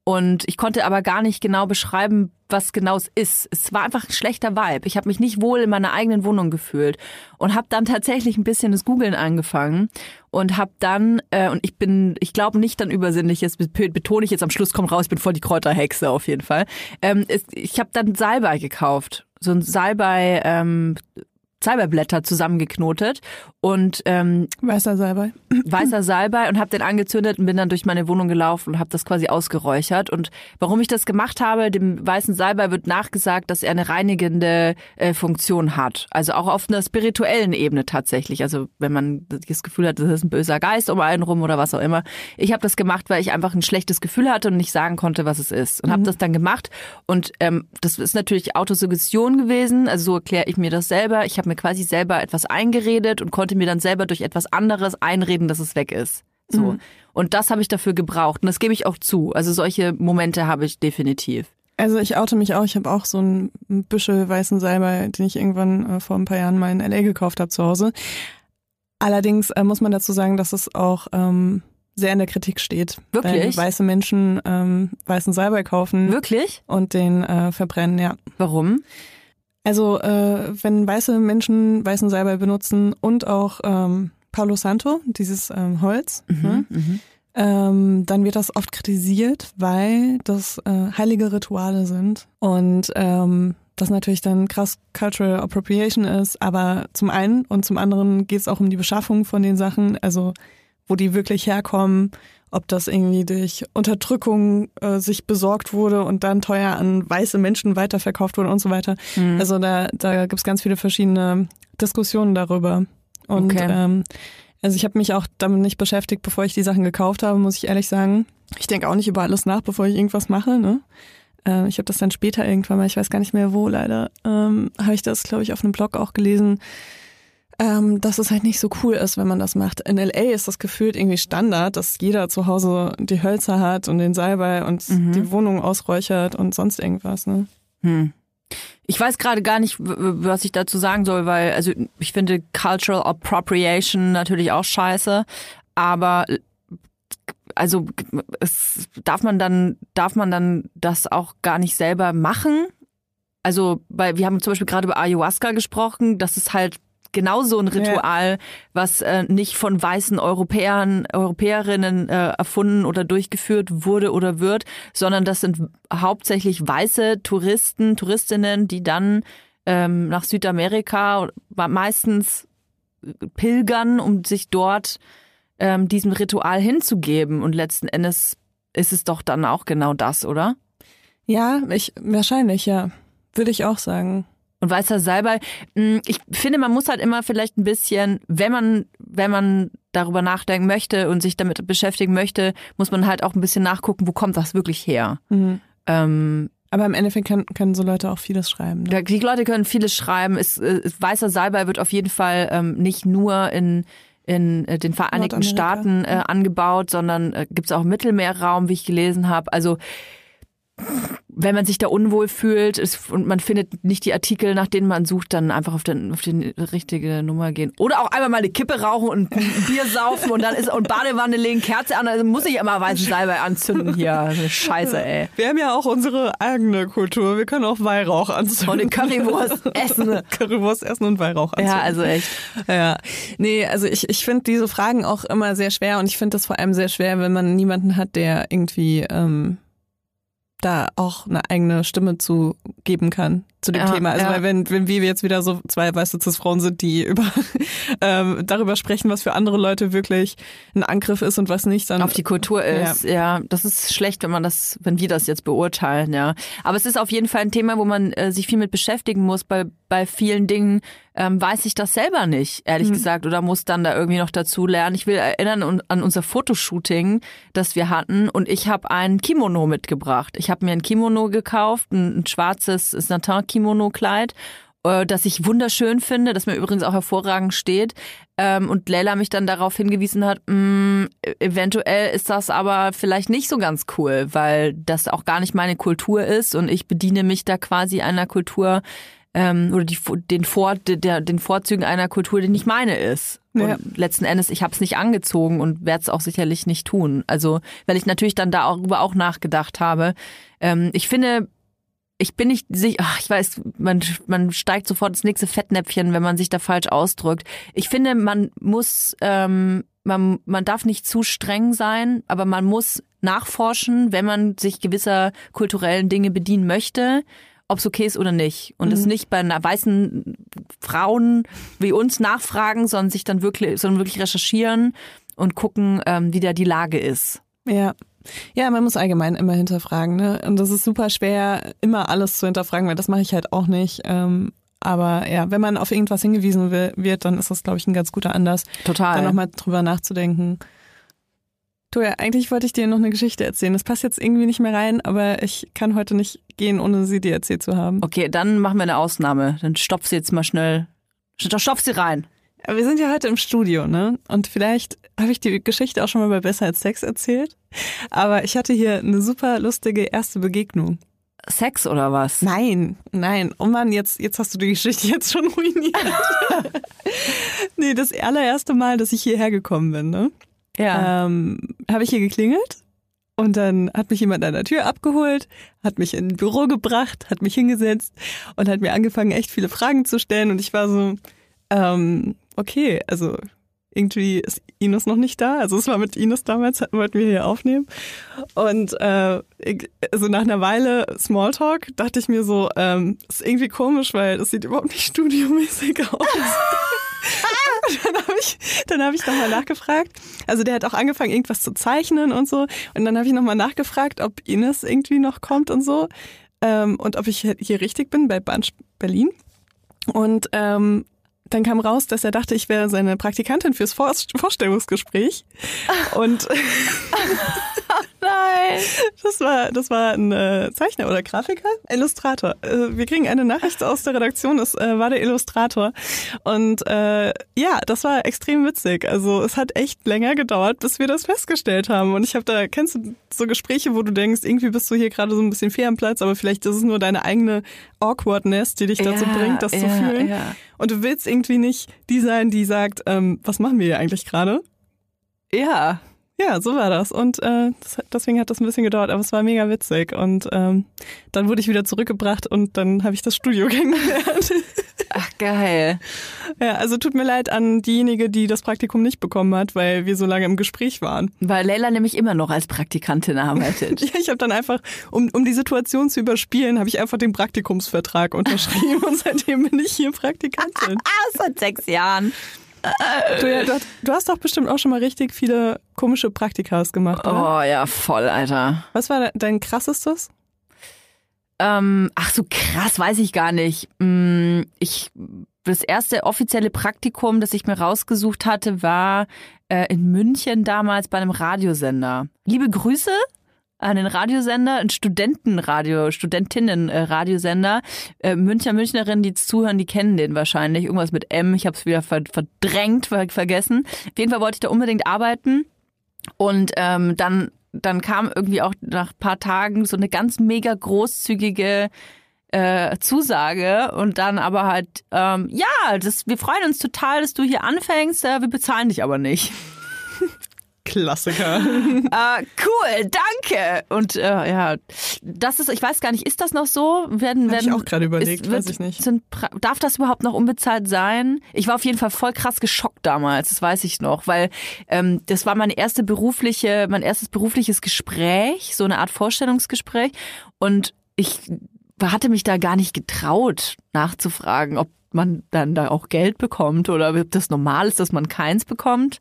Und ich konnte aber gar nicht genau beschreiben, was genau es ist. Es war einfach ein schlechter Vibe. Ich habe mich nicht wohl in meiner eigenen Wohnung gefühlt und habe dann tatsächlich ein bisschen das Googeln angefangen und habe dann äh, und ich bin, ich glaube nicht dann übersinnlich, das betone ich jetzt am Schluss kommt raus, ich bin voll die Kräuterhexe auf jeden Fall. Ähm, es, ich habe dann Salbei gekauft, so ein Salbei. Ähm, Salbeiblätter zusammengeknotet und ähm, Weißer Salbei. weißer Salbei und habe den angezündet und bin dann durch meine Wohnung gelaufen und habe das quasi ausgeräuchert. Und warum ich das gemacht habe, dem weißen Salbei wird nachgesagt, dass er eine reinigende äh, Funktion hat. Also auch auf einer spirituellen Ebene tatsächlich. Also wenn man das Gefühl hat, das ist ein böser Geist um einen rum oder was auch immer. Ich habe das gemacht, weil ich einfach ein schlechtes Gefühl hatte und nicht sagen konnte, was es ist. Und habe das dann gemacht. Und ähm, das ist natürlich Autosuggestion gewesen. Also so erkläre ich mir das selber. Ich habe mir quasi selber etwas eingeredet und konnte mir dann selber durch etwas anderes einreden, dass es weg ist. So. Mhm. Und das habe ich dafür gebraucht. Und das gebe ich auch zu. Also solche Momente habe ich definitiv. Also ich oute mich auch. Ich habe auch so einen Büschel weißen Salbei, den ich irgendwann äh, vor ein paar Jahren mal in L.A. gekauft habe zu Hause. Allerdings äh, muss man dazu sagen, dass es auch ähm, sehr in der Kritik steht. Wirklich? Wenn weiße Menschen ähm, weißen Salbei kaufen. Wirklich? Und den äh, verbrennen, ja. Warum? Also äh, wenn weiße Menschen weißen Salbei benutzen und auch ähm, Palo Santo, dieses ähm, Holz, mhm, ne? mhm. Ähm, dann wird das oft kritisiert, weil das äh, heilige Rituale sind und ähm, das natürlich dann krass Cultural Appropriation ist, aber zum einen und zum anderen geht es auch um die Beschaffung von den Sachen, also wo die wirklich herkommen, ob das irgendwie durch Unterdrückung äh, sich besorgt wurde und dann teuer an weiße Menschen weiterverkauft wurde und so weiter. Mhm. Also da, da gibt es ganz viele verschiedene Diskussionen darüber. Und okay. ähm, also ich habe mich auch damit nicht beschäftigt, bevor ich die Sachen gekauft habe, muss ich ehrlich sagen. Ich denke auch nicht über alles nach, bevor ich irgendwas mache. Ne? Äh, ich habe das dann später irgendwann mal, ich weiß gar nicht mehr wo leider, ähm, habe ich das, glaube ich, auf einem Blog auch gelesen, ähm, dass es halt nicht so cool ist, wenn man das macht. In LA ist das gefühlt irgendwie Standard, dass jeder zu Hause die Hölzer hat und den Salbei und mhm. die Wohnung ausräuchert und sonst irgendwas. Ne? Hm. Ich weiß gerade gar nicht, was ich dazu sagen soll, weil also ich finde Cultural Appropriation natürlich auch scheiße, aber also es darf man dann darf man dann das auch gar nicht selber machen. Also, weil wir haben zum Beispiel gerade über Ayahuasca gesprochen, das ist halt genauso ein Ritual, ja. was äh, nicht von weißen Europäern, Europäerinnen äh, erfunden oder durchgeführt wurde oder wird, sondern das sind hauptsächlich weiße Touristen, Touristinnen, die dann ähm, nach Südamerika meistens pilgern, um sich dort ähm, diesem Ritual hinzugeben. Und letzten Endes ist es doch dann auch genau das, oder? Ja, ich wahrscheinlich, ja. Würde ich auch sagen. Und weißer Salbei, hm, ich finde, man muss halt immer vielleicht ein bisschen, wenn man, wenn man darüber nachdenken möchte und sich damit beschäftigen möchte, muss man halt auch ein bisschen nachgucken, wo kommt das wirklich her. Mhm. Ähm, aber im Endeffekt können, können so Leute auch vieles schreiben. Ne? Die Leute können vieles schreiben. Es, es, äh, weißer Salbei wird auf jeden Fall ähm, nicht nur in in äh, den Vereinigten Staaten äh, angebaut, sondern äh, gibt es auch Mittelmeerraum, wie ich gelesen habe. Also wenn man sich da unwohl fühlt ist, und man findet nicht die Artikel, nach denen man sucht, dann einfach auf, den, auf die richtige Nummer gehen. Oder auch einmal mal eine Kippe rauchen und ein Bier saufen und dann ist und Badewanne legen, Kerze an, also muss ich immer weißen Salbei anzünden hier. Scheiße, ey. Wir haben ja auch unsere eigene Kultur. Wir können auch Weihrauch anzünden. Und eine Currywurst essen. Currywurst essen und Weihrauch anzünden. Ja, also echt. Ja. Nee, also ich, ich finde diese Fragen auch immer sehr schwer und ich finde das vor allem sehr schwer, wenn man niemanden hat, der irgendwie ähm, da auch eine eigene Stimme zu geben kann zu dem ja, Thema. Also ja. weil wenn, wenn wir jetzt wieder so zwei weiße Cis-Frauen sind, die über ähm, darüber sprechen, was für andere Leute wirklich ein Angriff ist und was nicht, dann auf die Kultur ist. Ja. ja, das ist schlecht, wenn man das, wenn wir das jetzt beurteilen, ja. Aber es ist auf jeden Fall ein Thema, wo man äh, sich viel mit beschäftigen muss. Bei bei vielen Dingen ähm, weiß ich das selber nicht, ehrlich mhm. gesagt, oder muss dann da irgendwie noch dazu lernen. Ich will erinnern an unser Fotoshooting, das wir hatten, und ich habe ein Kimono mitgebracht. Ich habe mir ein Kimono gekauft, ein, ein schwarzes Satin Kimono-Kleid äh, das ich wunderschön finde, das mir übrigens auch hervorragend steht. Ähm, und Leila mich dann darauf hingewiesen hat, mh, mm, eventuell ist das aber vielleicht nicht so ganz cool, weil das auch gar nicht meine Kultur ist und ich bediene mich da quasi einer Kultur ähm, oder die, den, Vor, der, den Vorzügen einer Kultur, die nicht meine ist. Ja. Und letzten Endes, ich habe es nicht angezogen und werde es auch sicherlich nicht tun. Also, weil ich natürlich dann darüber auch nachgedacht habe. Ähm, ich finde, ich bin nicht sicher, ach, ich weiß, man, man steigt sofort ins nächste Fettnäpfchen, wenn man sich da falsch ausdrückt. Ich finde, man muss, ähm, man, man darf nicht zu streng sein, aber man muss nachforschen, wenn man sich gewisser kulturellen Dinge bedienen möchte, ob es okay ist oder nicht. Und es mhm. nicht bei einer weißen Frauen wie uns nachfragen, sondern sich dann wirklich, sondern wirklich recherchieren und gucken, ähm, wie da die Lage ist. Ja, ja, man muss allgemein immer hinterfragen, ne? Und das ist super schwer, immer alles zu hinterfragen, weil das mache ich halt auch nicht. Ähm, aber ja, wenn man auf irgendwas hingewiesen wird, dann ist das, glaube ich, ein ganz guter Anlass, Total. da nochmal drüber nachzudenken. Du, ja, eigentlich wollte ich dir noch eine Geschichte erzählen. Das passt jetzt irgendwie nicht mehr rein, aber ich kann heute nicht gehen, ohne sie dir erzählt zu haben. Okay, dann machen wir eine Ausnahme. Dann stopf sie jetzt mal schnell. Stopf sie rein. Wir sind ja heute im Studio, ne? Und vielleicht habe ich die Geschichte auch schon mal bei Besser als Sex erzählt. Aber ich hatte hier eine super lustige erste Begegnung. Sex oder was? Nein, nein. Oh Mann, jetzt, jetzt hast du die Geschichte jetzt schon ruiniert. nee, das allererste Mal, dass ich hierher gekommen bin, ne? Ja. Ähm, habe ich hier geklingelt und dann hat mich jemand an der Tür abgeholt, hat mich in ein Büro gebracht, hat mich hingesetzt und hat mir angefangen, echt viele Fragen zu stellen. Und ich war so, ähm, okay, also irgendwie ist Ines noch nicht da. Also es war mit Ines damals, wollten wir hier aufnehmen. Und äh, ich, also nach einer Weile Smalltalk dachte ich mir so, ähm, ist irgendwie komisch, weil das sieht überhaupt nicht studiomäßig aus. dann habe ich, dann hab ich nochmal nachgefragt. Also der hat auch angefangen, irgendwas zu zeichnen und so. Und dann habe ich nochmal nachgefragt, ob Ines irgendwie noch kommt und so. Ähm, und ob ich hier richtig bin bei Bunch Berlin. Und ähm, dann kam raus, dass er dachte, ich wäre seine Praktikantin fürs Vor Vorstellungsgespräch. Und Nein. das war, das war ein äh, Zeichner oder Grafiker, Illustrator. Äh, wir kriegen eine Nachricht aus der Redaktion, es äh, war der Illustrator. Und äh, ja, das war extrem witzig. Also es hat echt länger gedauert, bis wir das festgestellt haben. Und ich habe da, kennst du so Gespräche, wo du denkst, irgendwie bist du hier gerade so ein bisschen fair am Platz, aber vielleicht ist es nur deine eigene Awkwardness, die dich dazu Ja, bringt, das zu ja, fühlen. ja. Und du willst irgendwie nicht die sein, die sagt, ähm, was machen wir hier eigentlich gerade? Ja. Ja, so war das. Und äh, das, deswegen hat das ein bisschen gedauert, aber es war mega witzig. Und ähm, dann wurde ich wieder zurückgebracht und dann habe ich das Studio kennengelernt. Ach, geil. ja, also tut mir leid an diejenige, die das Praktikum nicht bekommen hat, weil wir so lange im Gespräch waren. Weil Leila nämlich immer noch als Praktikantin arbeitet. Ja, ich habe dann einfach, um, um die Situation zu überspielen, habe ich einfach den Praktikumsvertrag unterschrieben und seitdem bin ich hier Praktikantin. ah, seit sechs Jahren. Du, du, hast- du hast doch bestimmt auch schon mal richtig viele komische Praktikas gemacht, oder? Oh ja, voll, Alter. Was war de- dein krassestes? Ähm, ach so krass, weiß ich gar nicht. Mm, Ich das erste offizielle Praktikum, das ich mir rausgesucht hatte, war äh, in München damals bei einem Radiosender. Liebe Grüße an den Radiosender, ein Studentenradio, Studentinnen-Radiosender. Äh, Münchner, Münchnerinnen, die zuhören, die kennen den wahrscheinlich. Irgendwas mit M, ich habe es wieder ver verdrängt, ver vergessen. Auf jeden Fall wollte ich da unbedingt arbeiten. Und ähm, dann, dann kam irgendwie auch nach ein paar Tagen so eine ganz mega großzügige äh, Zusage und dann aber halt, ähm, ja, das, wir freuen uns total, dass du hier anfängst, äh, wir bezahlen dich aber nicht. Klassiker. äh, cool, danke. Und äh, ja, das ist, ich weiß gar nicht, ist das noch so? Werden, Hab ich werden, auch gerade überlegt, ist, weiß ich nicht. Sind, darf das überhaupt noch unbezahlt sein? Ich war auf jeden Fall voll krass geschockt damals, das weiß ich noch, weil ähm, das war meine erste berufliche, mein erstes berufliches Gespräch, so eine Art Vorstellungsgespräch. Und ich hatte mich da gar nicht getraut, nachzufragen, ob man dann da auch Geld bekommt oder ob das normal ist, dass man keins bekommt.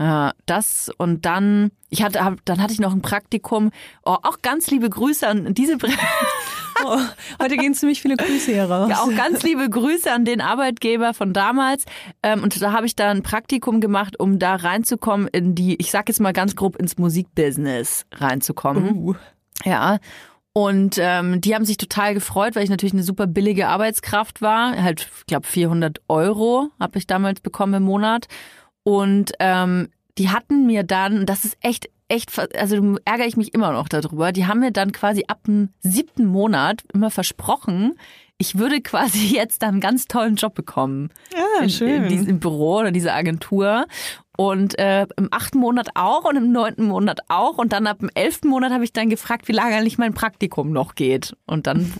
Ja, das und dann, ich hatte, hab, dann hatte ich noch ein Praktikum. Oh, auch ganz liebe Grüße an diese, Oh, heute gehen ziemlich viele Grüße hier raus. ja, auch ganz liebe Grüße an den Arbeitgeber von damals. Ähm, und da habe ich da ein Praktikum gemacht, um da reinzukommen in die, ich sag jetzt mal ganz grob ins Musikbusiness reinzukommen. Uh. Ja. Und ähm, die haben sich total gefreut, weil ich natürlich eine super billige Arbeitskraft war. Halt, ich glaube, 400 Euro habe ich damals bekommen im Monat. Und ähm, die hatten mir dann, das ist echt, echt, also ärgere ich mich immer noch darüber, die haben mir dann quasi ab dem siebten Monat immer versprochen, ich würde quasi jetzt dann einen ganz tollen Job bekommen Ja, in, schön. in diesem Büro oder dieser Agentur. Und äh, im achten Monat auch und im neunten Monat auch. Und dann ab dem elften Monat habe ich dann gefragt, wie lange eigentlich mein Praktikum noch geht. Und dann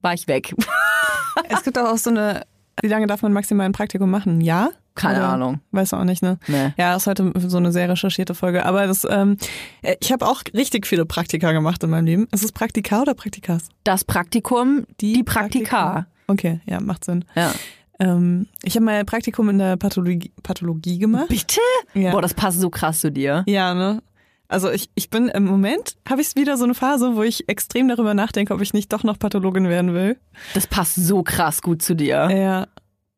war ich weg. es gibt auch so eine, wie lange darf man maximal ein Praktikum machen? Ja? Keine Oder? Ahnung. Weißt du auch nicht, ne? Nee. Ja, ist heute so eine sehr recherchierte Folge. Aber das, ähm, äh, ich habe auch richtig viele Praktika gemacht in meinem Leben. Ist es Praktika oder Praktikas? Das Praktikum, die, Praktika. Okay, ja, macht Sinn. Ja. Ähm, ich habe mal ein Praktikum in der Pathologie, Pathologie gemacht. Bitte? Ja. Boah, das passt so krass zu dir. Ja, ne? Also ich, ich bin im Moment, habe ich wieder so eine Phase, wo ich extrem darüber nachdenke, ob ich nicht doch noch Pathologin werden will. Das passt so krass gut zu dir. Ja.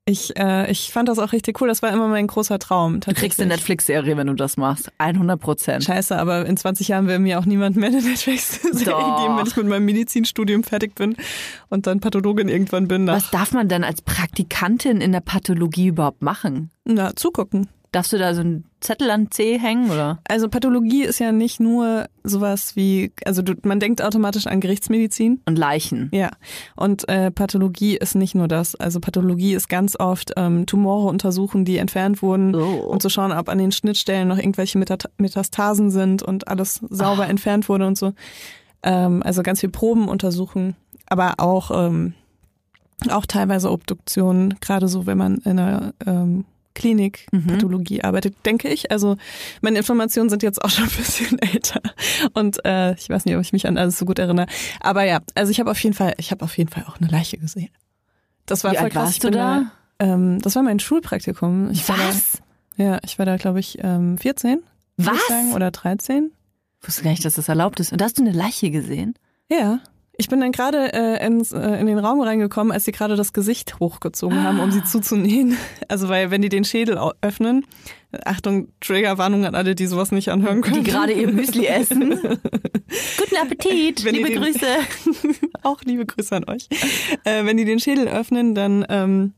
Ich, äh, ich fand das auch richtig cool. Das war immer mein großer Traum. Du kriegst eine Netflix-Serie, wenn du das machst. 100 Prozent. Scheiße, aber in 20 Jahren will mir auch niemand mehr eine Netflix-Serie geben, wenn ich mit meinem Medizinstudium fertig bin und dann Pathologin irgendwann bin. Was darf man denn als Praktikantin in der Pathologie überhaupt machen? Na, zugucken. Darfst du da so einen Zettel an C hängen oder? Also Pathologie ist ja nicht nur sowas wie, also du, man denkt automatisch an Gerichtsmedizin. Und Leichen. Ja. Und äh, Pathologie ist nicht nur das. Also Pathologie ist ganz oft ähm, Tumore untersuchen, die entfernt wurden Oh. und zu schauen, ob an den Schnittstellen noch irgendwelche Metastasen sind und alles sauber Ah. entfernt wurde und so. Ähm, also ganz viel Proben untersuchen, aber auch ähm, auch teilweise Obduktionen, gerade so, wenn man in einer ähm, Klinik Mhm. Pathologie arbeitet, denke ich. Also meine Informationen sind jetzt auch schon ein bisschen älter und äh, ich weiß nicht, ob ich mich an alles so gut erinnere. Aber ja, also ich habe auf jeden Fall, ich habe auf jeden Fall auch eine Leiche gesehen. Das war Wie voll alt krass. warst Ich du bin da? ähm, das war mein Schulpraktikum. Ich Was? da, ja, ich war da, glaube ich, ähm, 14. würd ich Was? Sagen, oder 13. Ich wusste gar nicht, dass das erlaubt ist. Und da hast du eine Leiche gesehen? Ja. Ich bin dann gerade äh, ins, äh, in den Raum reingekommen, als sie gerade das Gesicht hochgezogen haben, um sie zuzunähen. Also weil wenn die den Schädel öffnen, Achtung, Triggerwarnung an alle, die sowas nicht anhören können. Die gerade ihr Müsli essen. Guten Appetit, Wenn liebe den- Grüße. Auch liebe Grüße an euch. Äh, wenn die den Schädel öffnen, dann ähm,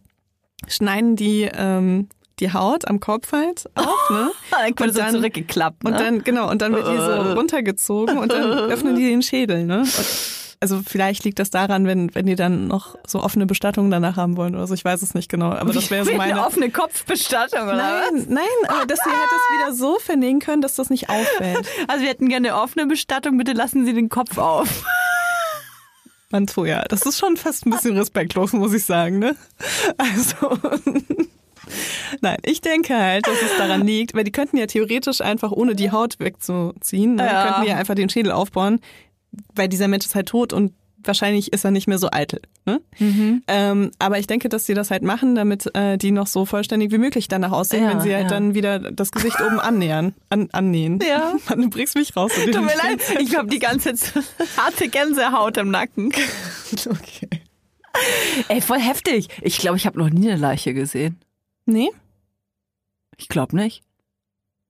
schneiden die ähm, die Haut am Kopf halt auf, ne? Dann wurde Und so dann- zurückgeklappt. Ne? Und dann, genau, und dann wird die so runtergezogen und dann öffnen die den Schädel, ne? Und, also vielleicht liegt das daran, wenn, wenn die dann noch so offene Bestattungen danach haben wollen oder so. Ich weiß es nicht genau, aber das wäre so meine. eine offene Kopfbestattung, oder was? Nein, nein, aber dass sie halt das wieder so vernähen können, dass das nicht auffällt. Also wir hätten gerne eine offene Bestattung, bitte lassen Sie den Kopf auf. Mantoja, das ist schon fast ein bisschen respektlos, muss ich sagen, ne? Also. Nein, ich denke halt, dass es daran liegt, weil die könnten ja theoretisch einfach ohne die Haut wegzuziehen, ne, Ja. könnten die ja einfach den Schädel aufbauen, weil dieser Mensch ist halt tot und wahrscheinlich ist er nicht mehr so eitel. Ne? Ähm, aber ich denke, dass sie das halt machen, damit äh, die noch so vollständig wie möglich danach aussehen, Ja, wenn sie halt ja. dann wieder das Gesicht oben annähern, an, annähen. Ja. Mann, du bringst mich raus. Tut mir leid, ich habe die ganze Zeit harte Gänsehaut im Nacken. Okay. Ey, voll heftig. Ich glaube, ich habe noch nie eine Leiche gesehen. Nee? Ich glaube nicht.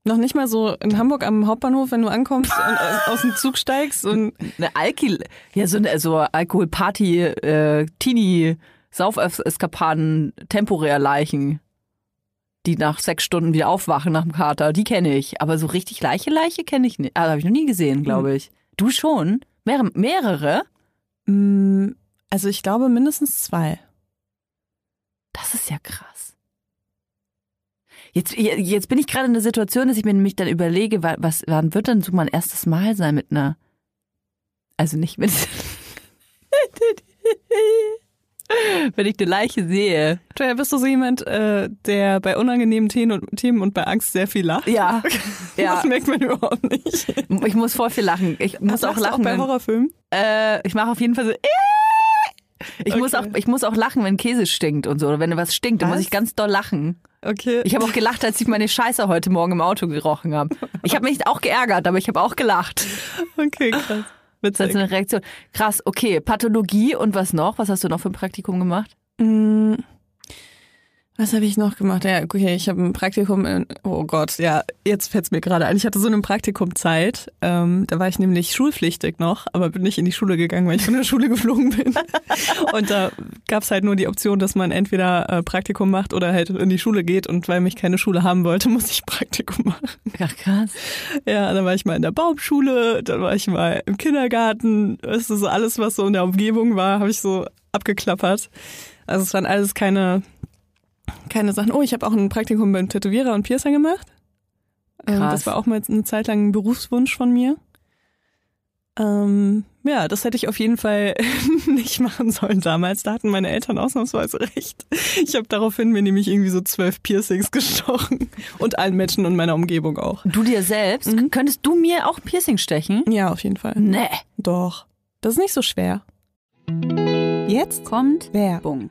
Noch nicht mal so in Hamburg am Hauptbahnhof, wenn du ankommst und aus, dem Zug steigst und Eine Alki, ja, so eine so Alkoholparty, äh, Teenie, Saufeskapaden, temporär Leichen, die nach sechs Stunden wieder aufwachen nach dem Kater, die kenne ich. Aber so richtig Leiche, Leiche kenne ich nicht. Also habe ich noch nie gesehen, glaube ich. Du schon? Mehrere? mehrere? mm, also ich glaube mindestens zwei. Das ist ja krass. Jetzt, jetzt bin ich gerade in der Situation, dass ich mir nämlich dann überlege, wa- was, wann wird denn so mein erstes Mal sein mit einer, also nicht mit, wenn ich eine Leiche sehe. Joya, bist du so jemand, äh, der bei unangenehmen Themen und, Themen und bei Angst sehr viel lacht? Ja, ja. Das merkt man überhaupt nicht. Ich muss voll viel lachen. Ich muss auch lachen. bei wenn, Horrorfilmen? äh, ich mache auf jeden Fall so. Ich muss auch, Okay. ich muss auch lachen, wenn Käse stinkt und so oder wenn was stinkt, dann Was? muss ich ganz doll lachen. Okay. Ich habe auch gelacht, als ich meine Scheiße heute Morgen im Auto gerochen habe. Ich habe mich auch geärgert, aber ich habe auch gelacht. okay, krass. Das ist Witzig. eine Reaktion. Krass, okay. Pathologie und was noch? Was hast du noch für ein Praktikum gemacht? Mm, Was habe ich noch gemacht? Ja, okay, ich habe ein Praktikum in, oh Gott, ja, jetzt fällt's mir gerade ein. Ich hatte so eine Praktikumzeit, ähm, da war ich nämlich schulpflichtig noch, aber bin nicht in die Schule gegangen, weil ich von der Schule geflogen bin. Und da gab's halt nur die Option, dass man entweder äh, Praktikum macht oder halt in die Schule geht und weil mich keine Schule haben wollte, muss ich Praktikum machen. Ach, krass. Ja, dann war ich mal in der Baumschule, dann war ich mal im Kindergarten. Das ist so alles, was so in der Umgebung war, habe ich so abgeklappert. Also es waren alles keine, keine Sachen. Oh, ich habe auch ein Praktikum beim Tätowierer und Piercer gemacht. Ähm. Das war auch mal eine Zeit lang ein Berufswunsch von mir. Ähm, ja, das hätte ich auf jeden Fall nicht machen sollen damals. Da hatten meine Eltern ausnahmsweise recht. Ich habe daraufhin mir nämlich irgendwie so zwölf Piercings gestochen. Und allen Menschen in meiner Umgebung auch. Du dir selbst? Mhm. Könntest du mir auch ein Piercing stechen? Ja, auf jeden Fall. Nee. Doch. Das ist nicht so schwer. Jetzt Wer? Werbung.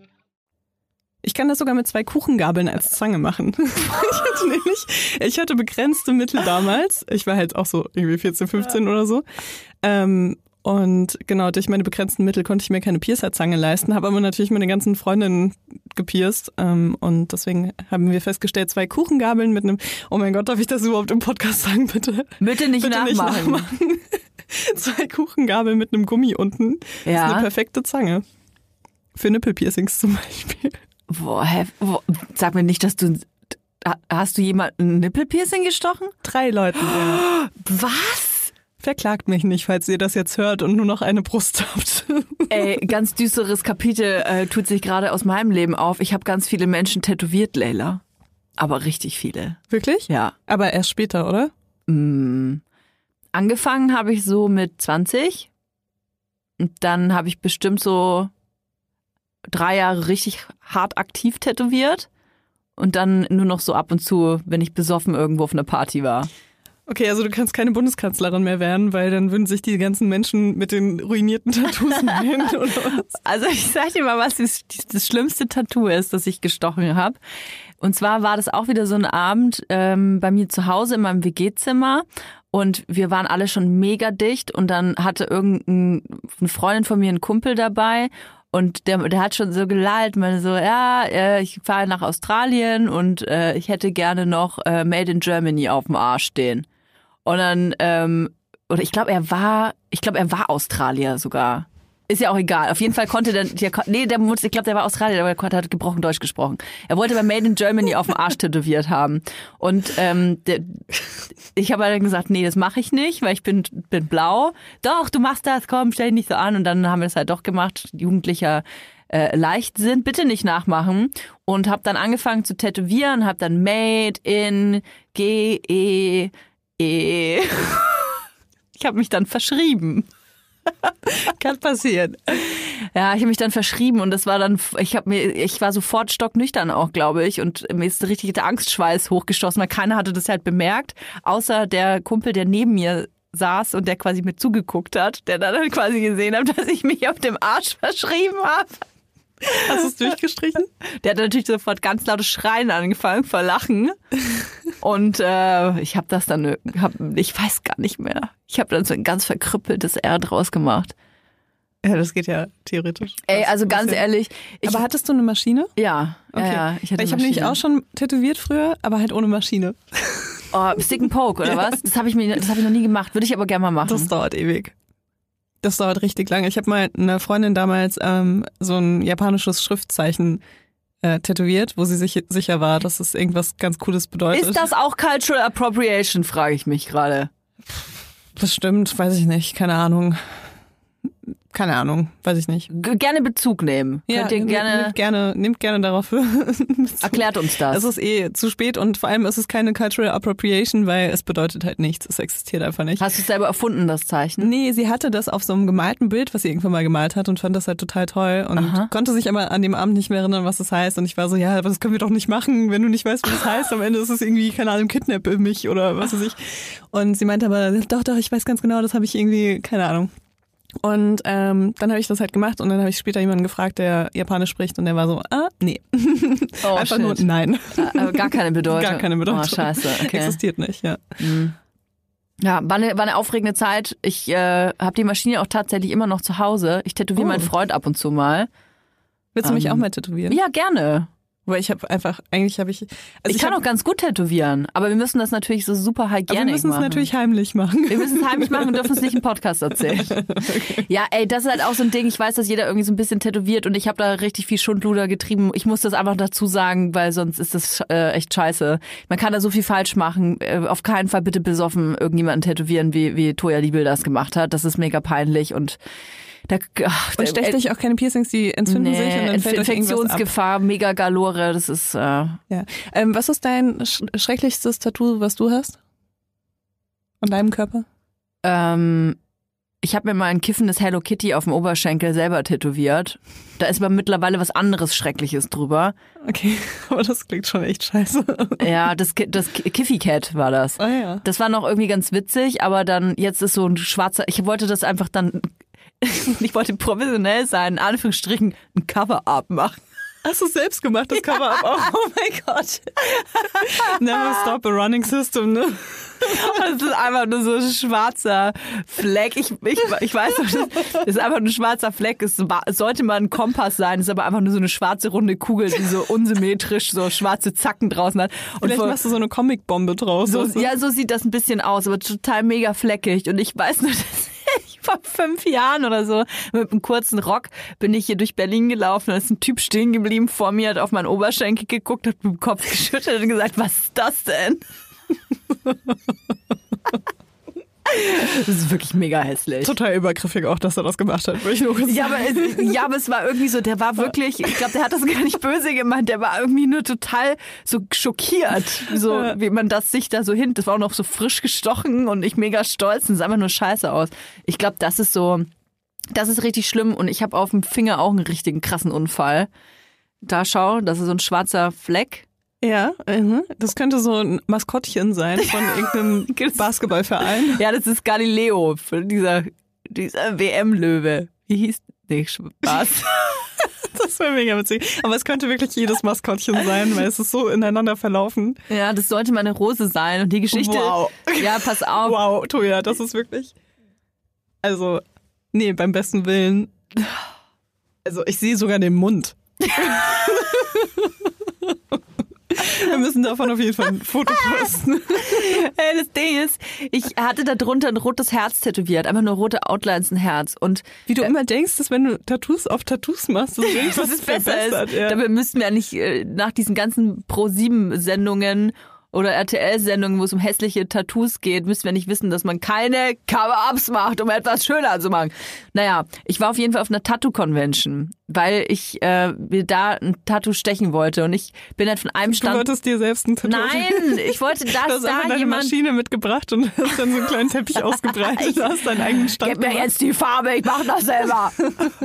Ich kann das sogar mit zwei Kuchengabeln als Zange machen. ich hatte nämlich, ich hatte begrenzte Mittel damals. Ich war halt auch so irgendwie 14, 15 oder so. Ähm, und genau, durch meine begrenzten Mittel konnte ich mir keine Piercerzange leisten, habe aber natürlich meine ganzen Freundinnen gepierst. Ähm, und deswegen haben wir festgestellt, zwei Kuchengabeln mit einem, oh mein Gott, darf ich das überhaupt im Podcast sagen, bitte? Bitte nicht Bitte nicht nachmachen. nachmachen. zwei Kuchengabeln mit einem Gummi unten. Das ist Ja. eine perfekte Zange. Für Nippelpiercings zum Beispiel. Boah, hä, wo, sag mir nicht, dass du. Hast du jemanden ein Nippelpiercing gestochen? Drei Leuten. Ja. Was? Verklagt mich nicht, falls ihr das jetzt hört und nur noch eine Brust habt. Ey, ganz düsteres Kapitel äh, tut sich gerade aus meinem Leben auf. Ich habe ganz viele Menschen tätowiert, Leila. Aber richtig viele. Wirklich? Ja. Aber erst später, oder? Mm. Angefangen habe ich so mit 20. Und dann habe ich bestimmt so drei Jahre richtig hart aktiv tätowiert. Und dann nur noch so ab und zu, wenn ich besoffen irgendwo auf einer Party war. Okay, also du kannst keine Bundeskanzlerin mehr werden, weil dann würden sich die ganzen Menschen mit den ruinierten Tattoos nennen oder was? Also ich sag dir mal, was das, das schlimmste Tattoo ist, das ich gestochen habe. Und zwar war das auch wieder so ein Abend ähm, bei mir zu Hause in meinem WG-Zimmer. Und wir waren alle schon mega dicht und dann hatte irgendeine Freundin von mir einen Kumpel dabei und der, der hat schon so gelallt, meine so, ja, äh, ich fahre nach Australien und äh, ich hätte gerne noch äh, Made in Germany auf dem Arsch stehen. Und dann, ähm, oder ich glaube, er war, ich glaube, er war Australier sogar. Ist ja auch egal. Auf jeden Fall konnte der, der nee, der muss, ich glaube, der war Australier, aber der hat gebrochen Deutsch gesprochen. Er wollte bei Made in Germany auf dem Arsch tätowiert haben. Und ähm, der, ich habe dann gesagt, nee, das mache ich nicht, weil ich bin, bin blau. Doch, du machst das, komm, stell dich nicht so an. Und dann haben wir es halt doch gemacht. Jugendlicher äh, Leichtsinn, bitte nicht nachmachen. Und habe dann angefangen zu tätowieren, habe dann Made in G E E. Ich habe mich dann verschrieben. Kann passieren. Ja, ich habe mich dann verschrieben und das war dann, ich habe mir, ich war sofort stocknüchtern auch, glaube ich, und mir ist richtig der Angstschweiß hochgestoßen, weil keiner hatte das halt bemerkt, außer der Kumpel, der neben mir saß und der quasi mir zugeguckt hat, der dann halt quasi gesehen hat, dass ich mich auf dem Arsch verschrieben habe. Hast du es durchgestrichen? Der hat natürlich sofort ganz lautes Schreien angefangen vor Lachen. Und äh, ich habe das dann, hab, ich weiß gar nicht mehr. Ich habe dann so ein ganz verkrüppeltes R draus gemacht. Ja, das geht ja theoretisch. Ey, also ganz ja. ehrlich. Ich, aber hattest du eine Maschine? Ja, Okay. ja, ja. Ich, hatte ich habe nämlich auch schon tätowiert früher, aber halt ohne Maschine. Oh, Stick and Poke, oder was? Das habe ich, mir- das hab ich noch nie gemacht. Würde ich aber gerne mal machen. Das dauert ewig. Das dauert richtig lange. Ich habe mal einer Freundin damals ähm, so ein japanisches Schriftzeichen äh, tätowiert, wo sie sich sicher war, dass es irgendwas ganz Cooles bedeutet. Ist das auch Cultural Appropriation, frage ich mich gerade. Bestimmt, weiß ich nicht, keine Ahnung. Keine Ahnung, weiß ich nicht. G gerne Bezug nehmen. Könnt ihr nehmt- gerne, nehmt gerne, nehmt gerne darauf. erklärt uns das. Es ist eh zu spät und vor allem ist es keine Cultural Appropriation, weil es bedeutet halt nichts. Es existiert einfach nicht. Hast du es selber erfunden, das Zeichen? Nee, sie hatte das auf so einem gemalten Bild, was sie irgendwann mal gemalt hat und fand das halt total toll und Aha. konnte sich aber an dem Abend nicht mehr erinnern, was das heißt. Und ich war so, ja, aber das können wir doch nicht machen, wenn du nicht weißt, was das heißt. Am Ende ist es irgendwie, keine Ahnung, kidnappe mich oder was weiß ich. Und sie meinte aber, doch, doch, ich weiß ganz genau, das habe ich irgendwie, keine Ahnung. Und ähm, dann habe ich das halt gemacht und dann habe ich später jemanden gefragt, der Japanisch spricht und der war so, ah, nee. Oh, Einfach shit. nur nein. Äh, Gar keine Bedeutung. Gar keine Bedeutung. Oh, scheiße. Okay. Existiert nicht, ja. Ja, war eine, war eine aufregende Zeit. Ich äh, habe die Maschine auch tatsächlich immer noch zu Hause. Ich tätowiere Oh. meinen Freund ab und zu mal. Willst du mich Ähm, auch mal tätowieren? Ja, gerne. Weil ich habe einfach, eigentlich habe ich, also ich, kann hab, auch ganz gut tätowieren, aber wir müssen das natürlich so super aber wir hygienik müssen es machen. natürlich heimlich machen. wir müssen es heimlich machen und dürfen es nicht im Podcast erzählen. Ja, ey, das ist halt auch so ein Ding. Ich weiß, dass jeder irgendwie so ein bisschen tätowiert und ich habe da richtig viel Schundluder getrieben. Ich muss das einfach dazu sagen, weil sonst ist das äh, echt scheiße. Man kann da so viel falsch machen. Äh, auf keinen Fall bitte besoffen irgendjemanden tätowieren, wie, wie Toya Liebel das gemacht hat. Das ist mega peinlich und da, ach, Und stecht äh, euch auch keine Piercings, die entzünden sich und dann Inf fällt. Infektionsgefahr, mega Galore, das ist äh, Ja. Ähm, was ist dein sch schrecklichstes Tattoo, was du hast? An deinem Körper? ähm, ich habe mir mal ein kiffendes Hello Kitty auf dem Oberschenkel selber tätowiert. Da ist aber mittlerweile was anderes Schreckliches drüber. Okay, aber das klingt schon echt scheiße. Ja, das, das Ki- Kiffy Cat war das. Ah ja. Das war noch irgendwie ganz witzig, aber dann jetzt ist so ein schwarzer. Ich wollte das einfach dann. Ich wollte professionell sein, in Anführungsstrichen ein Cover-up machen. Hast du selbst gemacht, das Cover-Up auch? Oh mein Gott. Never stop a running system, ne? Das ist einfach nur so ein schwarzer Fleck. Ich, ich, ich weiß noch, das ist einfach nur ein schwarzer Fleck. Es sollte mal ein Kompass sein. Es ist aber einfach nur so eine schwarze runde Kugel, die so unsymmetrisch so schwarze Zacken draußen hat. Und Vielleicht vor- machst du so eine Comicbombe draus. so, ja, so sieht das ein bisschen aus, aber total mega fleckig. Und ich weiß nur, dass vor fünf Jahren oder so mit einem kurzen Rock bin ich hier durch Berlin gelaufen. Da ist ein Typ stehen geblieben vor mir, hat auf meinen Oberschenkel geguckt, hat mit dem Kopf geschüttelt und gesagt, was ist das denn? Das ist wirklich mega hässlich. Total übergriffig auch, dass er das gemacht hat, würde ich nur kurz Ja aber, es- ja, aber es war irgendwie so, der war wirklich, ich glaube, der hat das gar nicht böse gemeint, der war irgendwie nur total so schockiert, so wie man das sich da so hin, das war auch noch so frisch gestochen und ich mega stolz und sah einfach nur scheiße aus. Ich glaube, das ist so, das ist richtig schlimm und ich habe auf dem Finger auch einen richtigen krassen Unfall. Da schau, das ist so ein schwarzer Fleck. Ja, mhm. das könnte so ein Maskottchen sein von irgendeinem Basketballverein. Ja, das ist Galileo, dieser, dieser WM-Löwe. Wie hieß, nee, Spaß. Das wäre mega witzig. Aber es könnte wirklich jedes Maskottchen sein, weil es ist so ineinander verlaufen. Ja, das sollte mal eine Rose sein. Und die Geschichte. Wow. Ja, pass auf. Wow, Toja, das ist wirklich. Also, nee, beim besten Willen. Also, ich sehe sogar den Mund. Wir müssen davon auf jeden Fall ein Foto posten. Das Ding ist, ich hatte da drunter ein rotes Herz tätowiert. Einfach nur rote Outlines, ein Herz. Und Wie du immer denkst, dass wenn du Tattoos auf Tattoos machst, dass irgendwas das ist besser ist. Ja. Dabei müssten wir ja nicht äh, nach diesen ganzen Pro-7-Sendungen oder RTL-Sendungen, wo es um hässliche Tattoos geht, müssen wir nicht wissen, dass man keine Cover-Ups macht, um etwas schöner zu machen. Naja, ich war auf jeden Fall auf einer Tattoo-Convention, weil ich äh, mir da ein Tattoo stechen wollte. Und ich bin halt von einem Du Stand... wolltest dir selbst ein Tattoo Nein, ich wollte, Du dass hast einfach da deine jemand... Maschine mitgebracht und hast dann so einen kleinen Teppich ausgebreitet. Du hast deinen eigenen Stand Gib mir gemacht. jetzt die Farbe, ich mach das selber.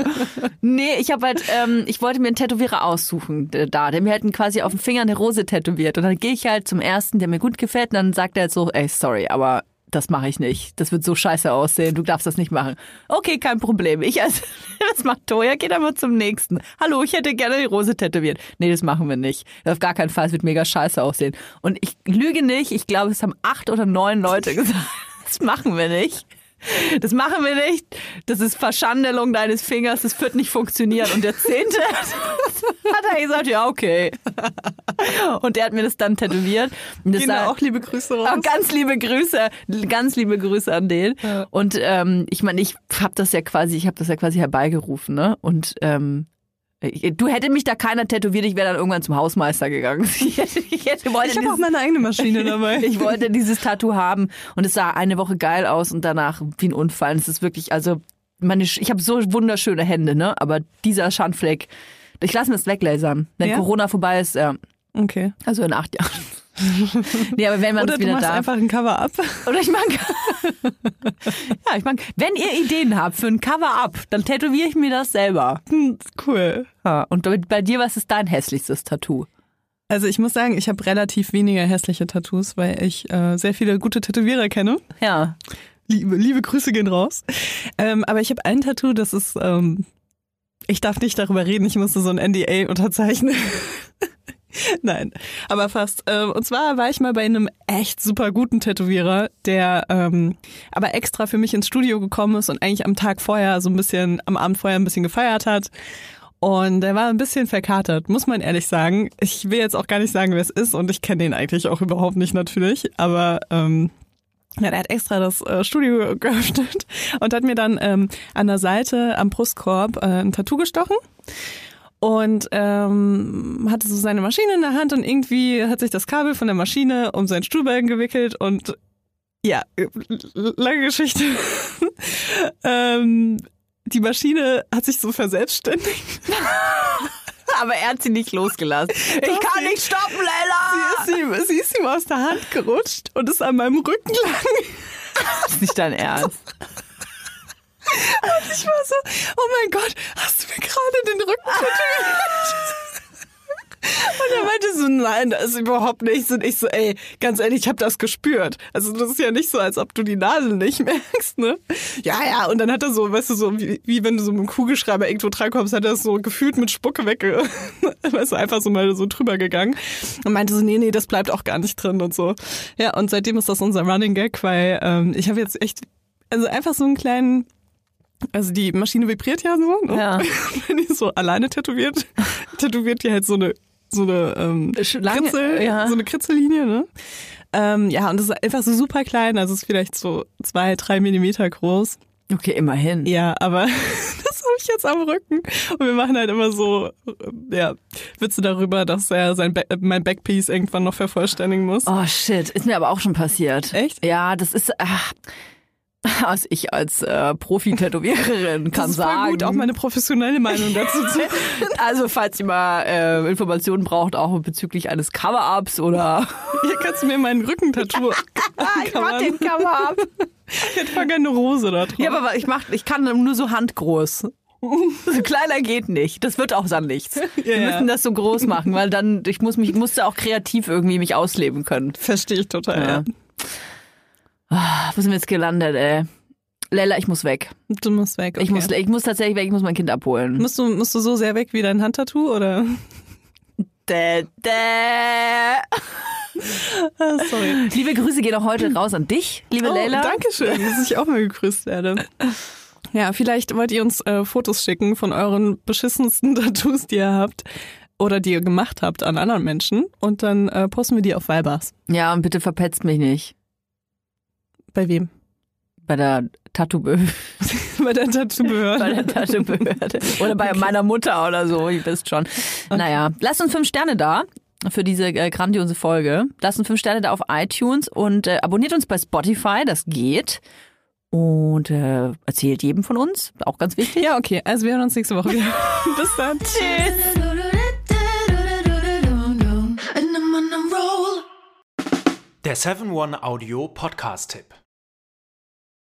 nee, ich habe halt, ähm, ich wollte mir einen Tätowierer aussuchen äh, da, der mir halt quasi auf dem Finger eine Rose tätowiert. Und dann gehe ich halt zum ersten, der mir gut gefällt, und dann sagt er halt so, ey, sorry, aber das mache ich nicht. Das wird so scheiße aussehen. Du darfst das nicht machen. Okay, kein Problem. Ich also, das macht Toja, geh dann mal zum nächsten. Hallo, ich hätte gerne die Rose tätowiert. Nee, das machen wir nicht. Auf gar keinen Fall. Es wird mega scheiße aussehen. Und ich lüge nicht. Ich glaube, es haben acht oder neun Leute gesagt, das machen wir nicht. Das machen wir nicht. Das ist Verschandelung deines Fingers. Das wird nicht funktionieren. Und der Zehnte hat er gesagt, ja, okay. Und der hat mir das dann tätowiert. Und das sah- auch liebe Grüße raus. Ah, ganz liebe Grüße, ganz liebe Grüße an den. Ja. Und ähm, ich meine, ich habe das ja quasi, ich habe das ja quasi herbeigerufen, ne? Und ähm, du hätte mich da keiner tätowiert, ich wäre dann irgendwann zum Hausmeister gegangen. Ich hätte, ich hätte wollte Ich habe auch meine eigene Maschine dabei. ich wollte dieses Tattoo haben und es sah eine Woche geil aus und danach wie ein Unfall. Und es ist wirklich, also meine, ich habe so wunderschöne Hände, ne? Aber dieser Schandfleck, ich lasse mir das weglasern. Wenn Ja? Corona vorbei ist, ja, Okay. also in acht Jahren. Nee, aber wenn man Oder es du wieder machst darf. einfach ein Cover-up. Oder ich mag. ja, ich mag. Wenn ihr Ideen habt für ein Cover-up, dann tätowiere ich mir das selber. Hm, Cool. Ja, und bei- bei dir, was ist dein hässlichstes Tattoo? Also ich muss sagen, ich habe relativ weniger hässliche Tattoos, weil ich äh, sehr viele gute Tätowierer kenne. Ja. Liebe, liebe Grüße gehen raus. Ähm, aber ich habe ein Tattoo, das ist, ähm, ich darf nicht darüber reden, ich musste so ein NDA unterzeichnen. Nein, aber fast. Ähm, und zwar war ich mal bei einem echt super guten Tätowierer, der ähm, aber extra für mich ins Studio gekommen ist und eigentlich am Tag vorher so ein bisschen, am Abend vorher ein bisschen gefeiert hat. Und er war ein bisschen verkatert, muss man ehrlich sagen. Ich will jetzt auch gar nicht sagen, wer es ist und ich kenne den eigentlich auch überhaupt nicht natürlich, aber ähm, ja, der hat extra das äh, Studio geöffnet und hat mir dann ähm, an der Seite am Brustkorb äh, ein Tattoo gestochen und ähm, hatte so seine Maschine in der Hand und irgendwie hat sich das Kabel von der Maschine um seinen Stuhlbein gewickelt und ja, lange Geschichte. ähm, die Maschine hat sich so verselbstständigt. Aber er hat sie nicht losgelassen. ich Doch, kann nicht stoppen, Leila! Sie ist, ihm, sie ist ihm aus der Hand gerutscht und ist an meinem Rücken lang. Das ist nicht dein Ernst. Ich war so, oh mein Gott, hast du mir gerade den Rücken tätowiert? Und er meinte so, nein, das ist überhaupt nichts. Und ich so, ey, ganz ehrlich, ich habe das gespürt. Also das ist ja nicht so, als ob du die Nadel nicht merkst, ne? Ja, ja, und dann hat er so, weißt du, so wie, wie wenn du so mit einem Kugelschreiber irgendwo drankommst, hat er das so gefühlt mit Spucke wegge... weißt du, einfach so mal so drüber gegangen. Und meinte so, nee, nee, das bleibt auch gar nicht drin und so. Ja, und seitdem ist das unser Running Gag, weil ähm, ich habe jetzt echt, also einfach so einen kleinen also die Maschine vibriert ja so, ne? Ja. Wenn die so alleine tätowiert, tätowiert die halt so eine so eine ähm, Lange- Kritzel, ja. so eine Kritzellinie, ne? Ähm, ja, und das ist einfach so super klein, also es ist vielleicht so zwei, drei Millimeter groß. Okay, immerhin. Ja, aber das habe ich jetzt am Rücken. Und wir machen halt immer so, ja, Witze darüber, dass er sein Back, mein Backpiece irgendwann noch vervollständigen muss. Oh shit, ist mir aber auch schon passiert. Echt? Ja, das ist, ach, was ich als äh, Profi-Tätowiererin kann das ist sagen. gut, auch meine professionelle Meinung dazu zu. Also, falls ihr mal äh, Informationen braucht, auch bezüglich eines Cover-Ups oder. Hier kannst du mir meinen Rückentattoo. ich mach den Cover-Up. Ich hätte voll gerne eine Rose da drauf. Ja, aber ich mach, ich kann nur so handgroß. So kleiner geht nicht. Das wird auch dann nichts. Wir Ja, ja. müssen das so groß machen, weil dann ich muss mich musste auch kreativ irgendwie mich ausleben können. Verstehe ich total. Ja. Ja. Ah, Wo sind wir jetzt gelandet, ey? Leila, ich muss weg. Du musst weg. Okay. Ich muss ich muss tatsächlich weg, ich muss mein Kind abholen. musst, du, musst du so sehr weg wie dein Handtattoo oder? Dä, dä. Ah, sorry. Liebe Grüße gehen auch heute raus an dich, liebe Oh, Leila. Dankeschön, dass ich auch mal gegrüßt werde. Ja, vielleicht wollt ihr uns äh, Fotos schicken von euren beschissensten Tattoos, die ihr habt oder die ihr gemacht habt an anderen Menschen und dann äh, posten wir die auf Weibers. Ja, und bitte verpetzt mich nicht Bei wem? bei der Tattoo Bei der Tattoo-Behörde. bei der Tattoo-Behörde. Oder bei meiner Mutter oder so, ihr wisst schon. Naja, lasst uns fünf Sterne da für diese äh, grandiose Folge. Lasst uns fünf Sterne da auf iTunes und äh, abonniert uns bei Spotify, das geht. Und äh, erzählt jedem von uns, auch ganz wichtig. Ja, okay, also wir hören uns nächste Woche wieder. Bis dann. Tschüss. Der 7-One Audio Podcast-Tipp.